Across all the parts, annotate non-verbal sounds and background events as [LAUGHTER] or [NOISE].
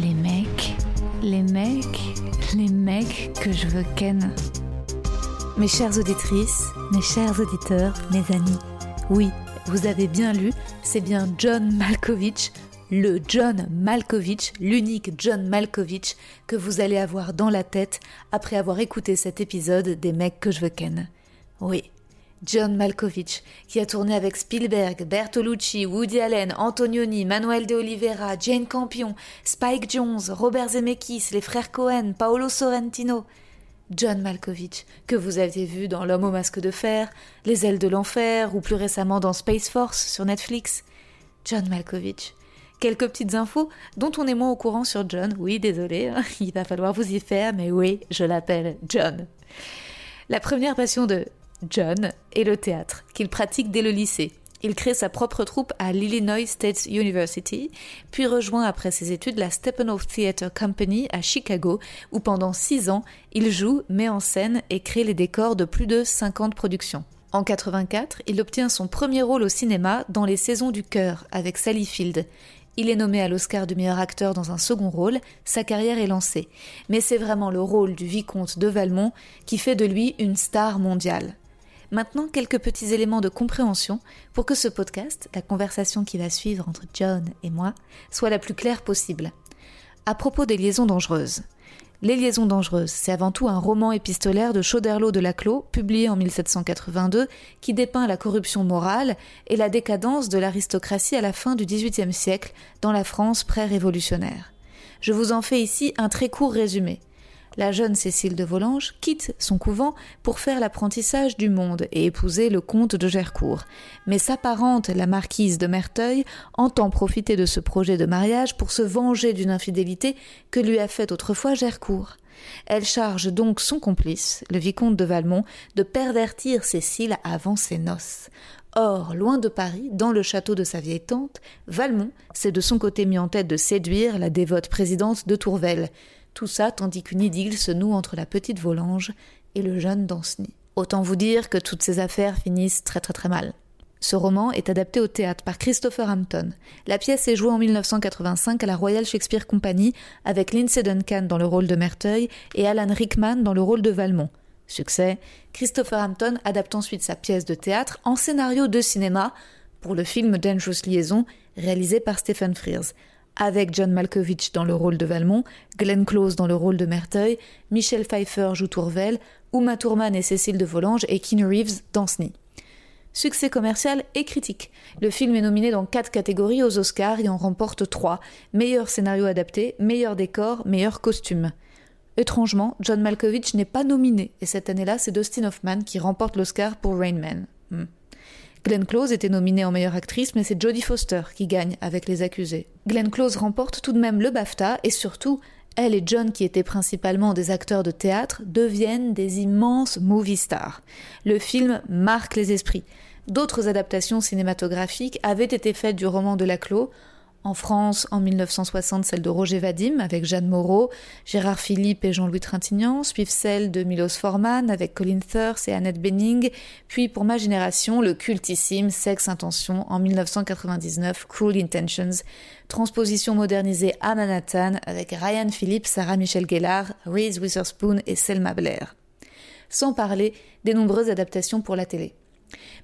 Les mecs, les mecs, les mecs que je veux ken. Mes chères auditrices, mes chers auditeurs, mes amis, oui, vous avez bien lu, c'est bien John Malkovich, le John Malkovich, l'unique John Malkovich que vous allez avoir dans la tête après avoir écouté cet épisode des mecs que je veux ken. Oui, John Malkovich, qui a tourné avec Spielberg, Bertolucci, Woody Allen, Antonioni, Manuel de Oliveira, Jane Campion, Spike Jones, Robert Zemeckis, les frères Cohen, Paolo Sorrentino. John Malkovich, que vous aviez vu dans L'homme au masque de fer, Les ailes de l'enfer ou plus récemment dans Space Force sur Netflix. John Malkovich. Quelques petites infos dont on est moins au courant sur John. Oui, désolé, hein, [LAUGHS] il va falloir vous y faire, mais oui, je l'appelle John. La première passion de John est le théâtre, qu'il pratique dès le lycée. Il crée sa propre troupe à l'Illinois State University, puis rejoint après ses études la Steppenwolf Theatre Company à Chicago, où pendant six ans, il joue, met en scène et crée les décors de plus de 50 productions. En 84, il obtient son premier rôle au cinéma dans Les Saisons du Cœur avec Sally Field. Il est nommé à l'Oscar du meilleur acteur dans un second rôle, sa carrière est lancée. Mais c'est vraiment le rôle du vicomte de Valmont qui fait de lui une star mondiale. Maintenant, quelques petits éléments de compréhension pour que ce podcast, la conversation qui va suivre entre John et moi, soit la plus claire possible. À propos des liaisons dangereuses. Les liaisons dangereuses, c'est avant tout un roman épistolaire de Chauderlot de Laclos, publié en 1782, qui dépeint la corruption morale et la décadence de l'aristocratie à la fin du XVIIIe siècle dans la France pré-révolutionnaire. Je vous en fais ici un très court résumé la jeune Cécile de Volanges quitte son couvent pour faire l'apprentissage du monde et épouser le comte de Gercourt. Mais sa parente, la marquise de Merteuil, entend profiter de ce projet de mariage pour se venger d'une infidélité que lui a faite autrefois Gercourt. Elle charge donc son complice, le vicomte de Valmont, de pervertir Cécile avant ses noces. Or, loin de Paris, dans le château de sa vieille tante, Valmont s'est de son côté mis en tête de séduire la dévote présidente de Tourvel. Tout ça tandis qu'une idylle se noue entre la petite Volange et le jeune Danceny. Autant vous dire que toutes ces affaires finissent très très très mal. Ce roman est adapté au théâtre par Christopher Hampton. La pièce est jouée en 1985 à la Royal Shakespeare Company avec Lindsay Duncan dans le rôle de Merteuil et Alan Rickman dans le rôle de Valmont. Succès, Christopher Hampton adapte ensuite sa pièce de théâtre en scénario de cinéma pour le film Dangerous Liaison réalisé par Stephen Frears avec John Malkovich dans le rôle de Valmont, Glenn Close dans le rôle de Merteuil, Michel Pfeiffer joue Tourvel, Uma Thurman et Cécile de Volanges et Keanu Reeves Danceny. Succès commercial et critique. Le film est nominé dans quatre catégories aux Oscars et en remporte trois. Meilleur scénario adapté, meilleur décor, meilleur costume. Étrangement, John Malkovich n'est pas nominé, et cette année-là, c'est Dustin Hoffman qui remporte l'Oscar pour Rain Man. Glenn Close était nominée en meilleure actrice, mais c'est Jodie Foster qui gagne avec Les Accusés. Glenn Close remporte tout de même le BAFTA et surtout, elle et John, qui étaient principalement des acteurs de théâtre, deviennent des immenses movie stars. Le film marque les esprits. D'autres adaptations cinématographiques avaient été faites du roman de Laclos, en France, en 1960, celle de Roger Vadim avec Jeanne Moreau, Gérard Philippe et Jean-Louis Trintignant, suivent celle de Milos Forman avec Colin Thurst et Annette Bening, puis pour ma génération, le cultissime Sex Intention en 1999, Cruel Intentions, transposition modernisée à Manhattan avec Ryan Phillips, Sarah Michelle Gellar, Reese Witherspoon et Selma Blair. Sans parler des nombreuses adaptations pour la télé.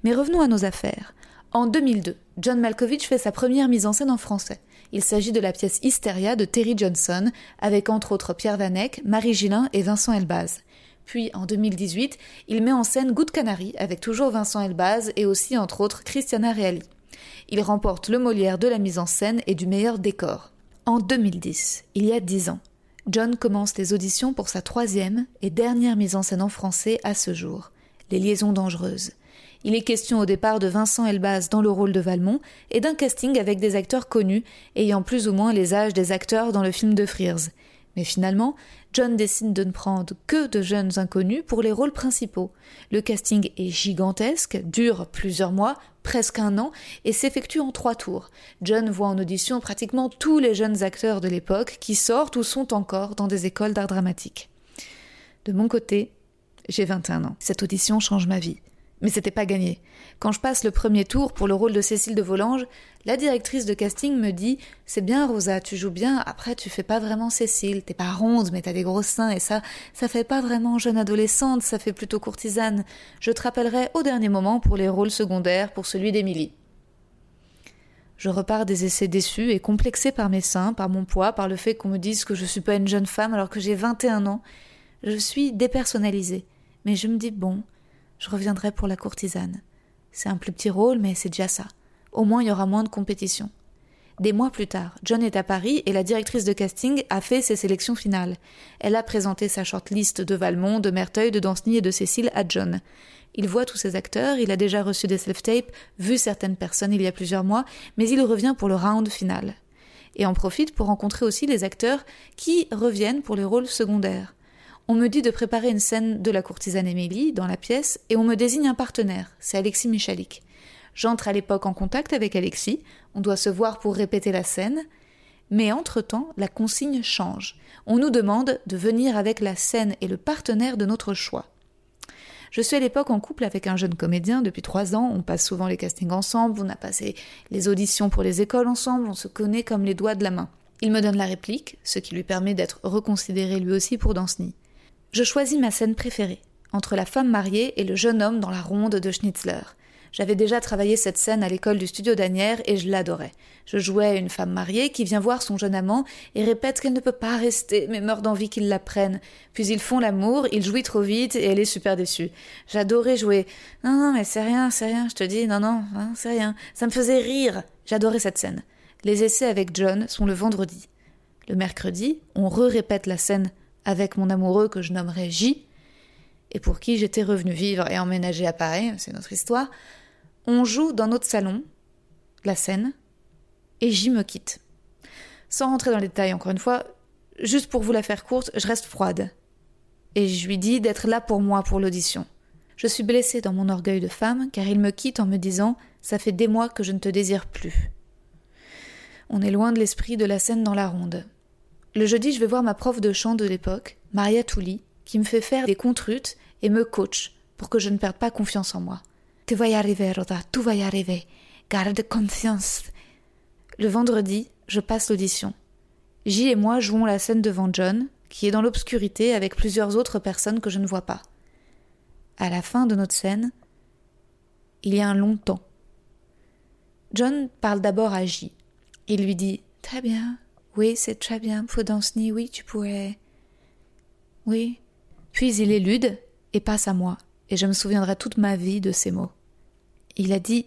Mais revenons à nos affaires. En 2002, John Malkovich fait sa première mise en scène en français. Il s'agit de la pièce Hysteria de Terry Johnson, avec entre autres Pierre Vanek, Marie Gillin et Vincent Elbaz. Puis en 2018, il met en scène Good Canary avec toujours Vincent Elbaz et aussi entre autres Christiana Reali. Il remporte le Molière de la mise en scène et du meilleur décor. En 2010, il y a dix ans, John commence les auditions pour sa troisième et dernière mise en scène en français à ce jour, Les Liaisons dangereuses. Il est question au départ de Vincent Elbaz dans le rôle de Valmont et d'un casting avec des acteurs connus ayant plus ou moins les âges des acteurs dans le film de Frears. Mais finalement, John décide de ne prendre que de jeunes inconnus pour les rôles principaux. Le casting est gigantesque, dure plusieurs mois, presque un an, et s'effectue en trois tours. John voit en audition pratiquement tous les jeunes acteurs de l'époque qui sortent ou sont encore dans des écoles d'art dramatique. De mon côté, j'ai 21 ans. Cette audition change ma vie. Mais c'était pas gagné. Quand je passe le premier tour pour le rôle de Cécile de Volanges, la directrice de casting me dit C'est bien, Rosa, tu joues bien, après tu fais pas vraiment Cécile, t'es pas ronde, mais t'as des gros seins, et ça, ça fait pas vraiment jeune adolescente, ça fait plutôt courtisane. Je te rappellerai au dernier moment pour les rôles secondaires, pour celui d'Émilie. Je repars des essais déçus et complexés par mes seins, par mon poids, par le fait qu'on me dise que je suis pas une jeune femme alors que j'ai 21 ans. Je suis dépersonnalisée. Mais je me dis bon, je reviendrai pour la courtisane. C'est un plus petit rôle, mais c'est déjà ça. Au moins, il y aura moins de compétition. Des mois plus tard, John est à Paris et la directrice de casting a fait ses sélections finales. Elle a présenté sa shortlist de Valmont, de Merteuil, de Danceny et de Cécile à John. Il voit tous ces acteurs, il a déjà reçu des self-tapes, vu certaines personnes il y a plusieurs mois, mais il revient pour le round final. Et en profite pour rencontrer aussi les acteurs qui reviennent pour les rôles secondaires. On me dit de préparer une scène de la courtisane Émilie dans la pièce et on me désigne un partenaire, c'est Alexis Michalik. J'entre à l'époque en contact avec Alexis, on doit se voir pour répéter la scène, mais entre-temps, la consigne change. On nous demande de venir avec la scène et le partenaire de notre choix. Je suis à l'époque en couple avec un jeune comédien depuis trois ans, on passe souvent les castings ensemble, on a passé les auditions pour les écoles ensemble, on se connaît comme les doigts de la main. Il me donne la réplique, ce qui lui permet d'être reconsidéré lui aussi pour Danceny. Je choisis ma scène préférée, entre la femme mariée et le jeune homme dans la ronde de Schnitzler. J'avais déjà travaillé cette scène à l'école du studio d'Anière et je l'adorais. Je jouais une femme mariée qui vient voir son jeune amant et répète qu'elle ne peut pas rester, mais meurt d'envie qu'il la prenne. Puis ils font l'amour, il jouit trop vite et elle est super déçue. J'adorais jouer. Non, non, mais c'est rien, c'est rien, je te dis, non, non, hein, c'est rien. Ça me faisait rire. J'adorais cette scène. Les essais avec John sont le vendredi. Le mercredi, on re-répète la scène avec mon amoureux que je nommerai J, et pour qui j'étais revenu vivre et emménager à Paris, c'est notre histoire, on joue dans notre salon, la scène, et J me quitte. Sans rentrer dans les détails encore une fois, juste pour vous la faire courte, je reste froide. Et je lui dis d'être là pour moi pour l'audition. Je suis blessée dans mon orgueil de femme, car il me quitte en me disant Ça fait des mois que je ne te désire plus. On est loin de l'esprit de la scène dans la ronde. Le jeudi, je vais voir ma prof de chant de l'époque, Maria Touli, qui me fait faire des contrutes et me coach pour que je ne perde pas confiance en moi. Tu vas y arriver, Rhoda, tout va y arriver. Garde confiance. Le vendredi, je passe l'audition. J et moi jouons la scène devant John, qui est dans l'obscurité avec plusieurs autres personnes que je ne vois pas. À la fin de notre scène, il y a un long temps. John parle d'abord à J. Il lui dit Très bien, oui, c'est très bien pour Danceny, oui, tu pourrais. Oui. Puis il élude et passe à moi, et je me souviendrai toute ma vie de ces mots. Il a dit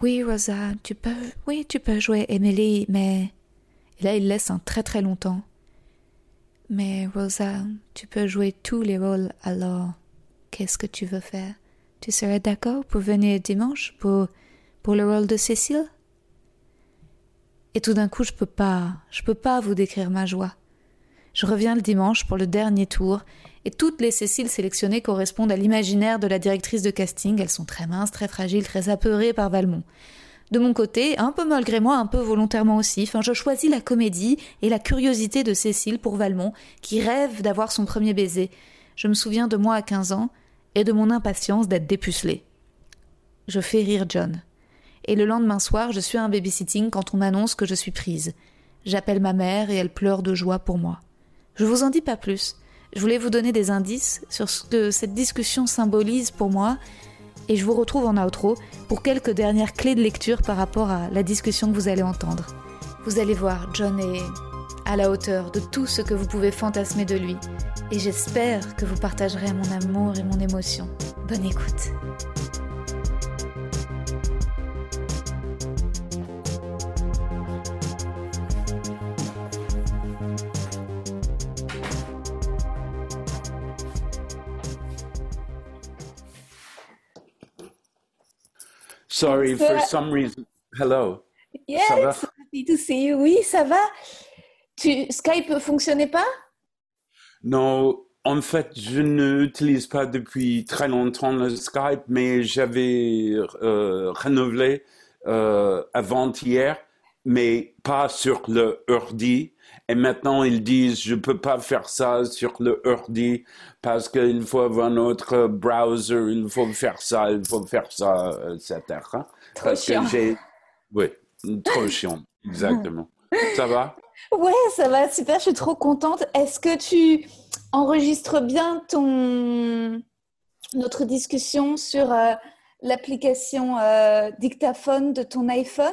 Oui, Rosa, tu peux. Oui, tu peux jouer Emily, mais. Et là, il laisse un très très longtemps. Mais Rosa, tu peux jouer tous les rôles alors. Qu'est-ce que tu veux faire? Tu serais d'accord pour venir dimanche pour, pour le rôle de Cécile? Et tout d'un coup, je peux pas, je peux pas vous décrire ma joie. Je reviens le dimanche pour le dernier tour, et toutes les Céciles sélectionnées correspondent à l'imaginaire de la directrice de casting. Elles sont très minces, très fragiles, très apeurées par Valmont. De mon côté, un peu malgré moi, un peu volontairement aussi, je choisis la comédie et la curiosité de Cécile pour Valmont, qui rêve d'avoir son premier baiser. Je me souviens de moi à 15 ans et de mon impatience d'être dépucelée. Je fais rire John et le lendemain soir, je suis à un babysitting quand on m'annonce que je suis prise. J'appelle ma mère et elle pleure de joie pour moi. Je vous en dis pas plus. Je voulais vous donner des indices sur ce que cette discussion symbolise pour moi et je vous retrouve en outro pour quelques dernières clés de lecture par rapport à la discussion que vous allez entendre. Vous allez voir, John est à la hauteur de tout ce que vous pouvez fantasmer de lui, et j'espère que vous partagerez mon amour et mon émotion. Bonne écoute. Sorry, for some reason. Hello. Yes, ça va? happy to see you. Oui, ça va. Tu, Skype fonctionnait pas? Non, en fait, je n'utilise pas depuis très longtemps le Skype, mais j'avais euh, renouvelé euh, avant-hier, mais pas sur le ordi. Et maintenant, ils disent, je peux pas faire ça sur le ordi parce qu'il faut avoir notre browser, il faut faire ça, il faut faire ça, etc. Trop parce chiant. que Oui, trop [LAUGHS] chiant, exactement. ça va? Ouais, ça va, super, je suis trop contente. Est-ce que tu enregistres bien ton notre discussion sur euh, l'application euh, dictaphone de ton iPhone?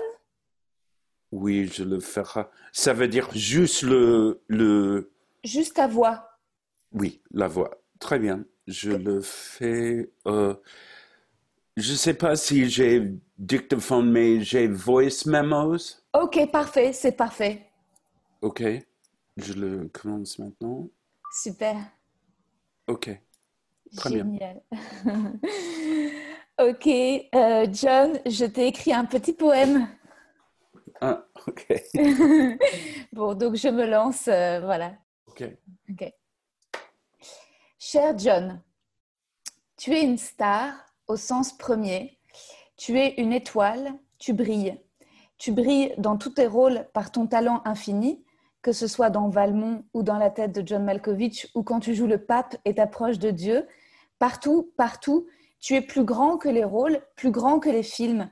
Oui, je le ferai. Ça veut dire juste le, le... Juste ta voix. Oui, la voix. Très bien. Je le fais. Euh... Je ne sais pas si j'ai dictaphone, mais j'ai voice memos. Ok, parfait, c'est parfait. Ok, je le commence maintenant. Super. Ok. Très Génial. [LAUGHS] ok, euh, John, je t'ai écrit un petit poème. Ah, ok. [LAUGHS] bon, donc je me lance, euh, voilà. Ok. Ok. Cher John, tu es une star au sens premier. Tu es une étoile, tu brilles. Tu brilles dans tous tes rôles par ton talent infini, que ce soit dans Valmont ou dans la tête de John Malkovich ou quand tu joues le pape et t'approches de Dieu. Partout, partout, tu es plus grand que les rôles, plus grand que les films.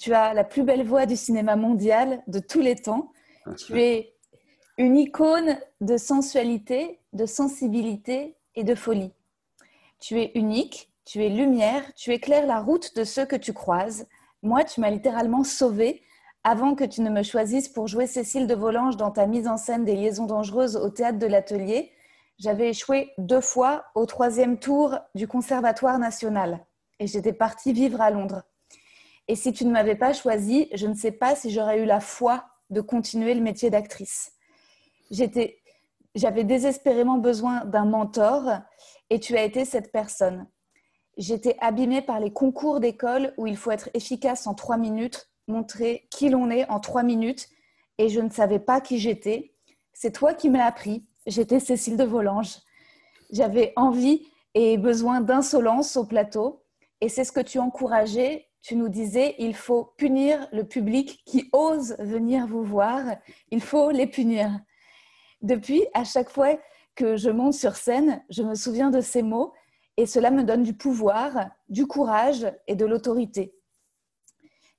Tu as la plus belle voix du cinéma mondial de tous les temps. Tu es une icône de sensualité, de sensibilité et de folie. Tu es unique, tu es lumière, tu éclaires la route de ceux que tu croises. Moi, tu m'as littéralement sauvée avant que tu ne me choisisses pour jouer Cécile de Volanges dans ta mise en scène des liaisons dangereuses au théâtre de l'Atelier. J'avais échoué deux fois au troisième tour du Conservatoire national et j'étais partie vivre à Londres. Et si tu ne m'avais pas choisi, je ne sais pas si j'aurais eu la foi de continuer le métier d'actrice. j'avais désespérément besoin d'un mentor et tu as été cette personne. J'étais abîmée par les concours d'école où il faut être efficace en trois minutes, montrer qui l'on est en trois minutes et je ne savais pas qui j'étais. C'est toi qui m'as appris. J'étais Cécile de Volanges. J'avais envie et besoin d'insolence au plateau et c'est ce que tu encourageais tu nous disais, il faut punir le public qui ose venir vous voir, il faut les punir. Depuis, à chaque fois que je monte sur scène, je me souviens de ces mots et cela me donne du pouvoir, du courage et de l'autorité.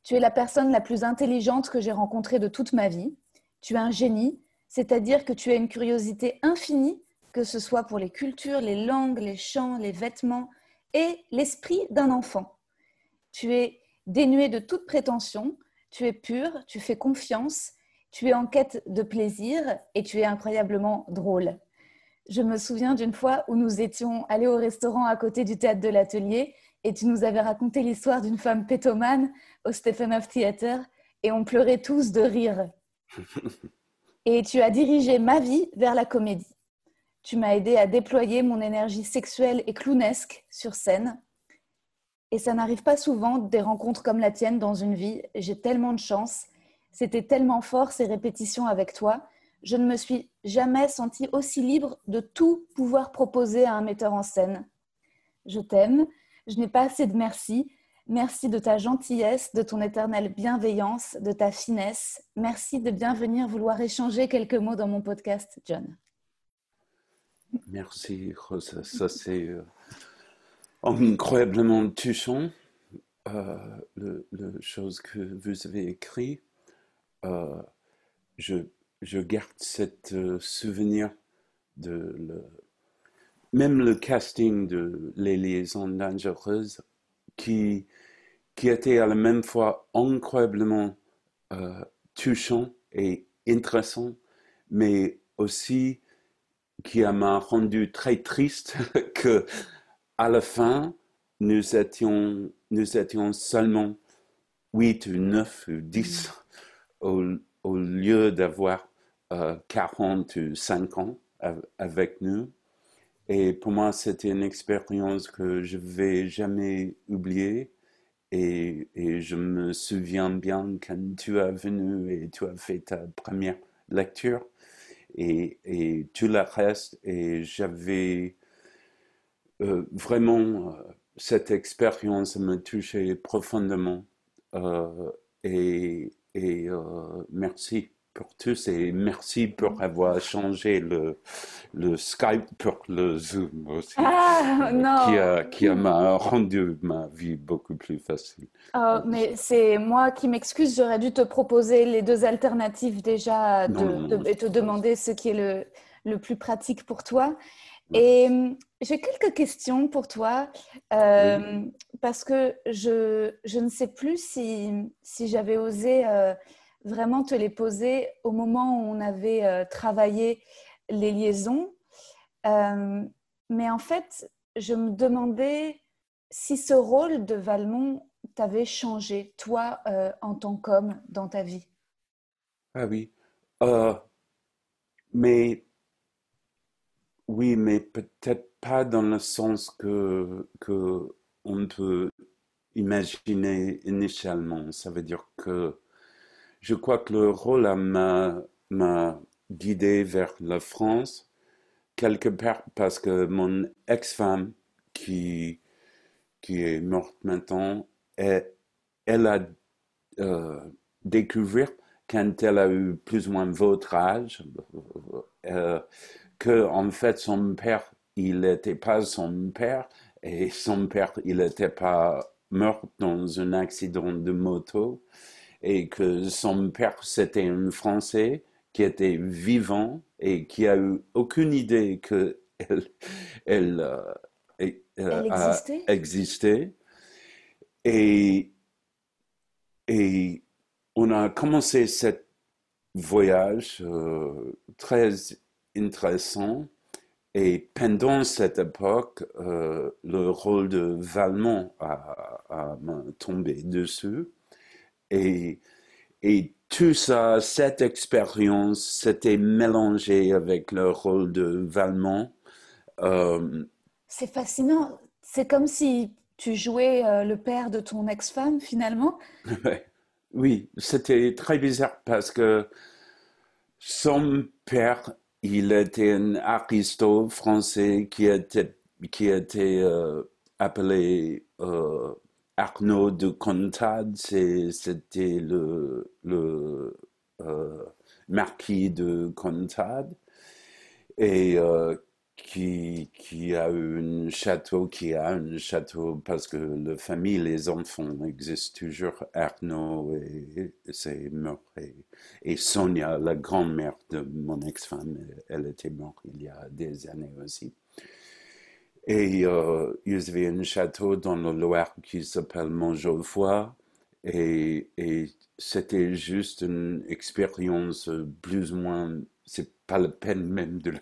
Tu es la personne la plus intelligente que j'ai rencontrée de toute ma vie. Tu es un génie, c'est-à-dire que tu as une curiosité infinie, que ce soit pour les cultures, les langues, les chants, les vêtements et l'esprit d'un enfant. Tu es dénué de toute prétention, tu es pur, tu fais confiance, tu es en quête de plaisir et tu es incroyablement drôle. Je me souviens d'une fois où nous étions allés au restaurant à côté du théâtre de l'atelier et tu nous avais raconté l'histoire d'une femme pétomane au Stephenov Theater et on pleurait tous de rire. [LAUGHS] Et tu as dirigé ma vie vers la comédie. Tu m'as aidé à déployer mon énergie sexuelle et clownesque sur scène et ça n'arrive pas souvent des rencontres comme la tienne dans une vie. J'ai tellement de chance. C'était tellement fort ces répétitions avec toi. Je ne me suis jamais sentie aussi libre de tout pouvoir proposer à un metteur en scène. Je t'aime. Je n'ai pas assez de merci. Merci de ta gentillesse, de ton éternelle bienveillance, de ta finesse. Merci de bien venir vouloir échanger quelques mots dans mon podcast, John. Merci, Rosa. Ça, c'est euh, incroyablement touchant, euh, le, chose que vous avez écrit. Euh, je, je, garde cet euh, souvenir de le, même le casting de Les liaisons dangereuses. qui, qui était à la même fois incroyablement euh, touchant et intéressant, mais aussi qui m'a rendu très triste [LAUGHS] que à la fin, nous étions, nous étions seulement 8 ou 9 ou 10 au, au lieu d'avoir 40 ou 50 avec nous. Et pour moi, c'était une expérience que je ne vais jamais oublier. Et, et, je me souviens bien quand tu es venu et tu as fait ta première lecture et, et tout le reste. Et j'avais euh, vraiment euh, cette expérience me touchait profondément. Euh, et, et merci pour tous et merci pour avoir changé le, le Skype pour le Zoom aussi. Ah, non. Qui a, qui a m'a rendu ma vie beaucoup plus facile. Oh, mais c'est moi qui m'excuse, j'aurais dû te proposer les deux alternatives déjà de, et te demander ce qui est le, le plus pratique pour toi. Et hum, j'ai quelques questions pour toi, euh, parce que je, je, ne sais plus si, si j'avais osé euh, vraiment te les poser au moment où on avait euh, travaillé les liaisons. mais en fait, je me demandais si ce rôle de Valmont t'avait changé, toi, en tant qu'homme, dans ta vie. Ah oui. mais oui, mais peut-être pas dans le sens que, que peut imaginer initialement. Ça veut dire que je crois que le rôle m'a guidé vers la France, quelque part parce que mon ex-femme, qui, qui est morte maintenant, elle, elle a euh, découvert quand elle a eu plus ou moins votre âge, euh, que en fait son père, il n'était pas son père et son père, il n'était pas mort dans un accident de moto et que son père, c'était un Français qui était vivant et qui a eu aucune idée que [LAUGHS] elle, elle, euh, euh, a existé. Et, et on a commencé ce voyage euh, très intéressant. Et pendant cette époque, euh, le rôle de Valmont a, a, tombé dessus. Et, et tout ça, cette expérience, s'était mélangé avec le rôle de Valmont. Euh, C'est fascinant. C'est comme si tu jouais euh, le père de ton ex-femme, finalement. [LAUGHS] oui, c'était très bizarre parce que son père il était un aristo français qui était, euh, appelé euh, Arnaud de Contade. C'était le, le euh, marquis de Contade. Qui, qui, a un château, qui a un château, parce que la famille, les enfants existent toujours. Arnaud et, c'est mort. Et, Sonia, la grand-mère de mon ex-femme, elle était morte il y a des années aussi. Et euh, ils avaient un château dans le Loire qui s'appelle Montgeoffroy. Et, et c'était juste une expérience plus ou moins, c'est pas la peine même de,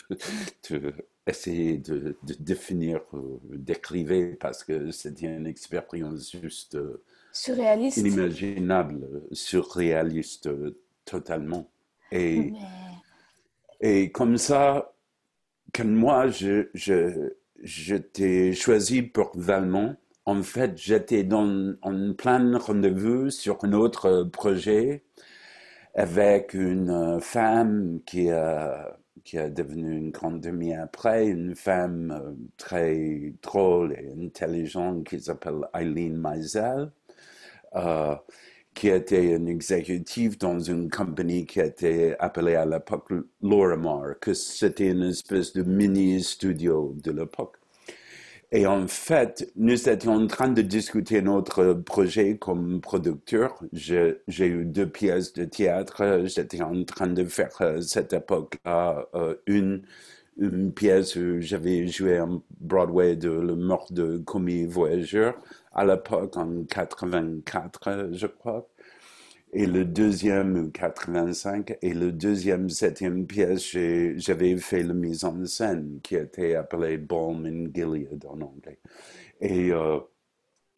de essayer de, définir, euh, d'écrire parce que c'était une expérience juste euh, surréaliste, inimaginable, surréaliste euh, totalement. Et, et comme ça, quand moi, je, je, j'étais choisi pour Valmont, en fait, j'étais dans en plein rendez-vous sur un autre projet avec une femme qui a qui est devenue une grande demi après, une femme euh, très drôle et intelligente qui s'appelle Eileen Meisel, euh, qui était une exécutive dans une compagnie qui était appelée à l'époque Lorimar, que c'était une espèce de mini-studio de l'époque. Et en fait, nous étions en train de discuter notre projet comme producteur. J'ai eu deux pièces de théâtre. J'étais en train de faire euh, cette époque-là euh, une, une pièce où j'avais joué en Broadway de Le mort de commis voyageur à l'époque en 84, je crois. Et le deuxième, 85, et le deuxième, septième pièce, j'avais fait la mise en scène qui était appelée Balm in Gilead en anglais. Et euh,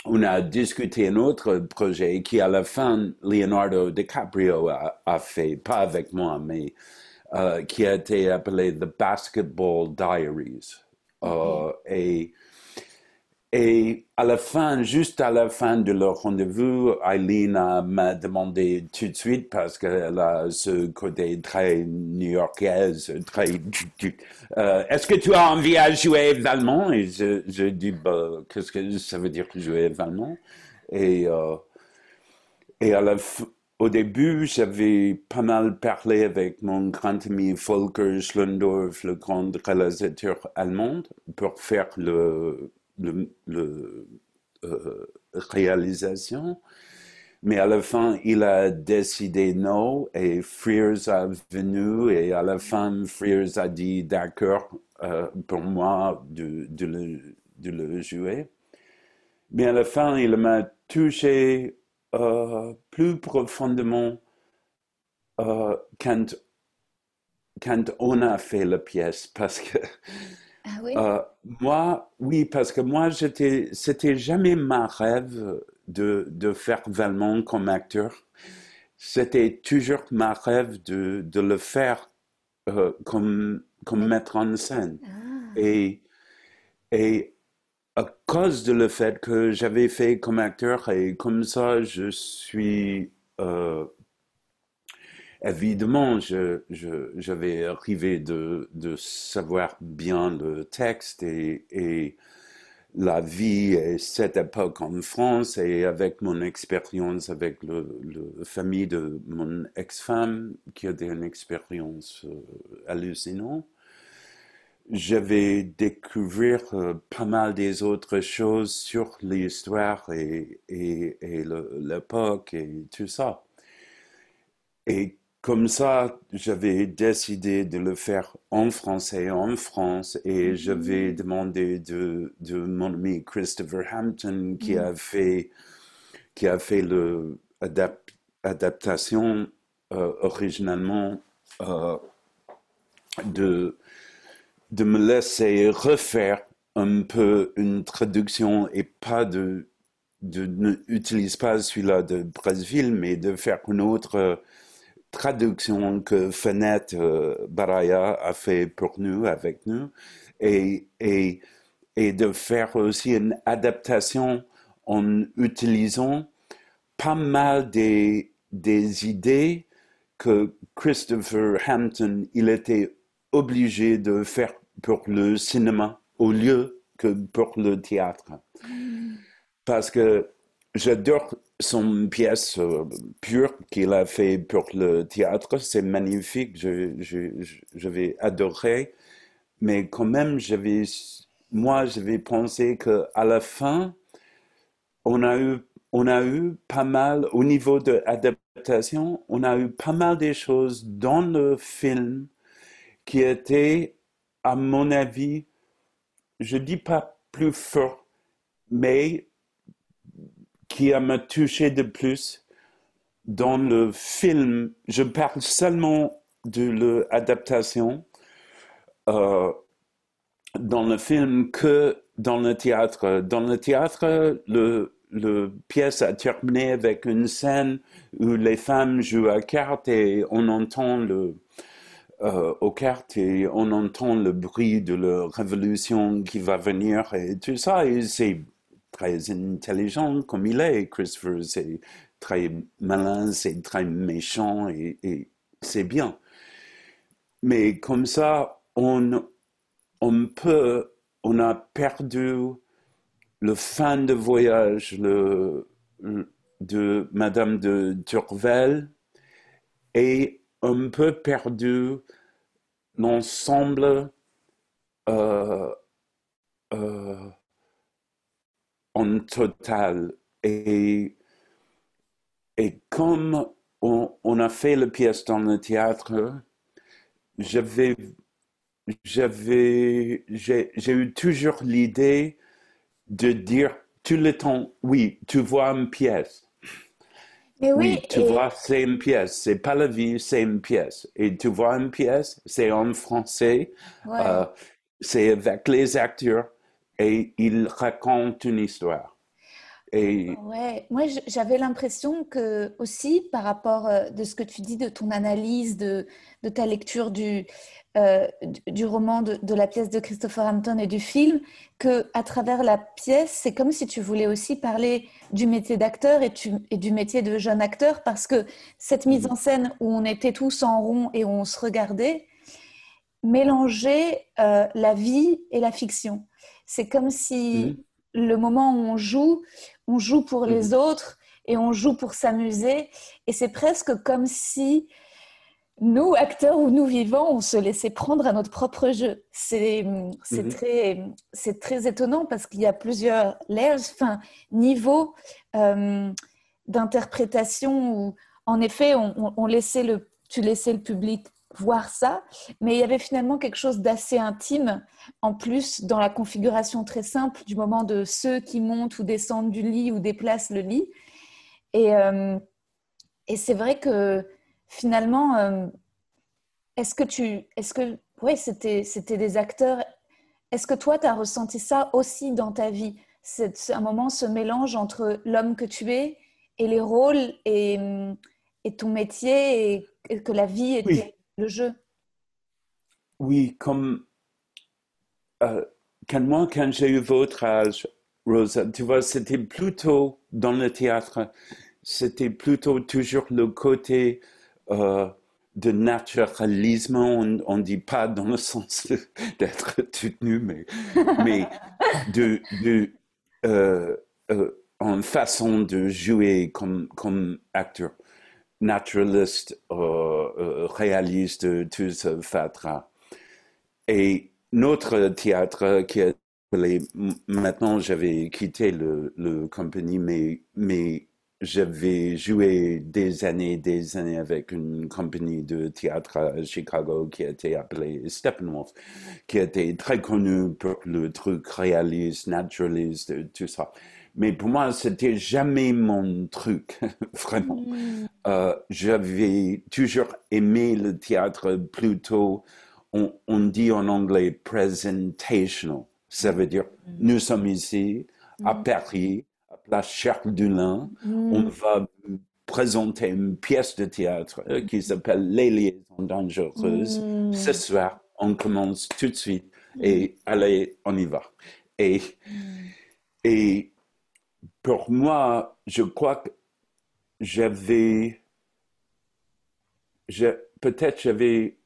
on a discuté un autre projet qui, à la fin, Leonardo DiCaprio a, fait, pas avec moi, mais euh, qui a été appelé The Basketball Diaries. Euh, et et à la fin, juste à la fin de leur rendez-vous, Eileen m'a demandé tout de suite, parce qu'elle a ce côté très new-yorkaise, très... Euh, Est-ce que tu as envie à jouer Valmont? Et je, je dis, bah, qu'est-ce que ça veut dire jouer Valmont? Et, euh, et à la au début, j'avais pas mal parlé avec mon grand ami Volker Schlendorf, le grand réalisateur allemand, pour faire le le, euh, réalisation. Mais à la fin, il a décidé non et Frears a venu et à la fin, Frears a dit d'accord euh, pour moi de, le, jouer. Mais à la fin, il m'a touché euh, plus profondément quand, quand on a fait la pièce parce que [LAUGHS] ah oui? Euh, moi, oui, parce que moi, j'étais, c'était jamais ma rêve de, de faire Valmont comme acteur. C'était toujours ma rêve de, de le faire euh, comme, comme mettre en scène. Ah. Et, et à cause de le fait que j'avais fait comme acteur et comme ça, je suis euh, Évidemment, je, j'avais arrivé de, savoir bien le texte et, la vie et cette époque en France et avec mon expérience avec le famille de mon ex-femme qui a une expérience euh, hallucinante. J'avais découvert euh, pas mal des autres choses sur l'histoire et, l'époque et tout ça. Comme ça, j'avais décidé de le faire en français, en France, et j'avais mm-hmm. demandé de, de, mon ami Christopher Hampton, qui mm-hmm. a fait, qui a fait l'adaptation euh, originalement, euh, de, de me laisser refaire un peu une traduction et pas de, de n'utilise pas celui-là de Brazzaville, mais de faire une autre traduction que Fenêtre euh, Baraya a fait pour nous, avec nous, et, et, et de faire aussi une adaptation en utilisant pas mal des, des idées que Christopher Hampton, il était obligé de faire pour le cinéma au lieu que pour le théâtre. Mm. Parce que j'adore son pièce euh, pure qu'il a fait pour le théâtre, c'est magnifique, je, je, vais adorer. Mais quand même, moi, j'avais pensé qu'à la fin, on a eu, on a eu pas mal, au niveau de l'adaptation, on a eu pas mal des choses dans le film qui étaient, à mon avis, je dis pas plus fort, mais qui m'a touché de plus dans le film. Je parle seulement de l'adaptation euh, dans le film que dans le théâtre. Dans le théâtre, le, pièce a terminé avec une scène où les femmes jouent à cartes et on entend le, euh, cartes et on entend le bruit de la révolution qui va venir et tout ça. Et c'est très intelligent comme il est. Christopher, c'est très malin, c'est très méchant et, c'est bien. Mais comme ça, on, on peut, on a perdu le fin de voyage le, de Madame de Turvel et un peu perdu l'ensemble euh, euh, en total. Et, et comme on, a fait la pièce dans le théâtre, j'avais, j'avais, j'ai, eu toujours l'idée de dire tout le temps, oui, tu vois une pièce. Mais oui, tu et- vois, c'est une pièce. C'est pas la vie, c'est une pièce. Et tu vois une pièce, c'est en français, ouais. euh, c'est avec les acteurs et ils racontent une histoire. Et Ouais, moi j'avais l'impression que aussi par rapport euh, de ce que tu dis de ton analyse de, ta lecture du, euh, du, roman de, de la pièce de Christopher Hampton et du film, que à travers la pièce, c'est comme si tu voulais aussi parler du métier d'acteur et du métier de jeune acteur parce que cette mise en scène où on était tous en rond et où on se regardait mélangeait euh, la vie et la fiction. C'est comme si le moment où on joue, on joue pour les autres et on joue pour s'amuser. Et c'est presque comme si nous, acteurs ou nous vivants, on se laissait prendre à notre propre jeu. C'est Mhm. très, c'est très étonnant parce qu'il y a plusieurs layers, enfin, niveaux euh, d'interprétation où, en effet, on, on- on laissait le, tu laissais le public voir ça, mais il y avait finalement quelque chose d'assez intime en plus dans la configuration très simple du moment de ceux qui montent ou descendent du lit ou déplacent le lit. Et, euh, et c'est vrai que finalement, euh, est-ce que tu, est-ce que, ouais, c'était, c'était des acteurs. Est-ce que toi, tu as ressenti ça aussi dans ta vie C'est c'est un moment, ce mélange entre l'homme que tu es et les rôles et, et ton métier et, et que la vie était Oui. Jeu. oui, comme euh, quand moi, quand j'ai eu votre âge, Rosa, tu vois, c'était plutôt dans le théâtre, c'était plutôt toujours le côté euh, de naturalisme. On ne dit pas dans le sens d'être toute nu, mais, mais de, de euh, en façon de jouer comme, comme acteur, naturaliste, euh, euh, réaliste, tout ce fatras. Et notre théâtre qui est appelé- maintenant j'avais quitté le, le compagnie, mais, mais j'avais joué des années, des années avec une compagnie de théâtre à Chicago qui était appelée Steppenwolf, qui était très connue pour le truc réaliste, naturaliste, tout ça. Mais pour moi, c'était jamais mon truc, [LAUGHS] vraiment. Euh, j'avais toujours aimé le théâtre plutôt, on, on dit en anglais presentational. Ça veut dire, nous sommes ici à Paris, à Place Charles Dulin. On va présenter une pièce de théâtre euh, qui s'appelle Les liaisons dangereuses. Ce soir, on commence tout de suite et allez, on y va. Et, et pour moi, je crois que j'avais, je- peut-être j'avais,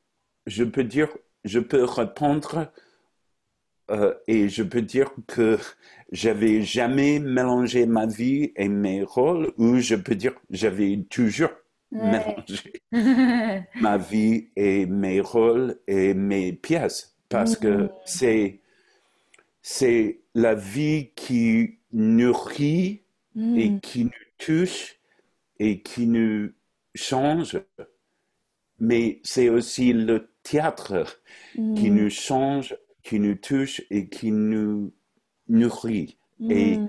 je peux dire, je peux répondre euh, et je peux dire que j'avais jamais mélangé ma vie et mes rôles, ou je peux dire j'avais toujours Ouais. mélangé ma vie et mes rôles et mes pièces, parce que c'est c'est la vie qui nourrit et qui nous touche et qui nous change, mais c'est aussi le théâtre qui nous change, qui nous touche et qui nous nourrit. Et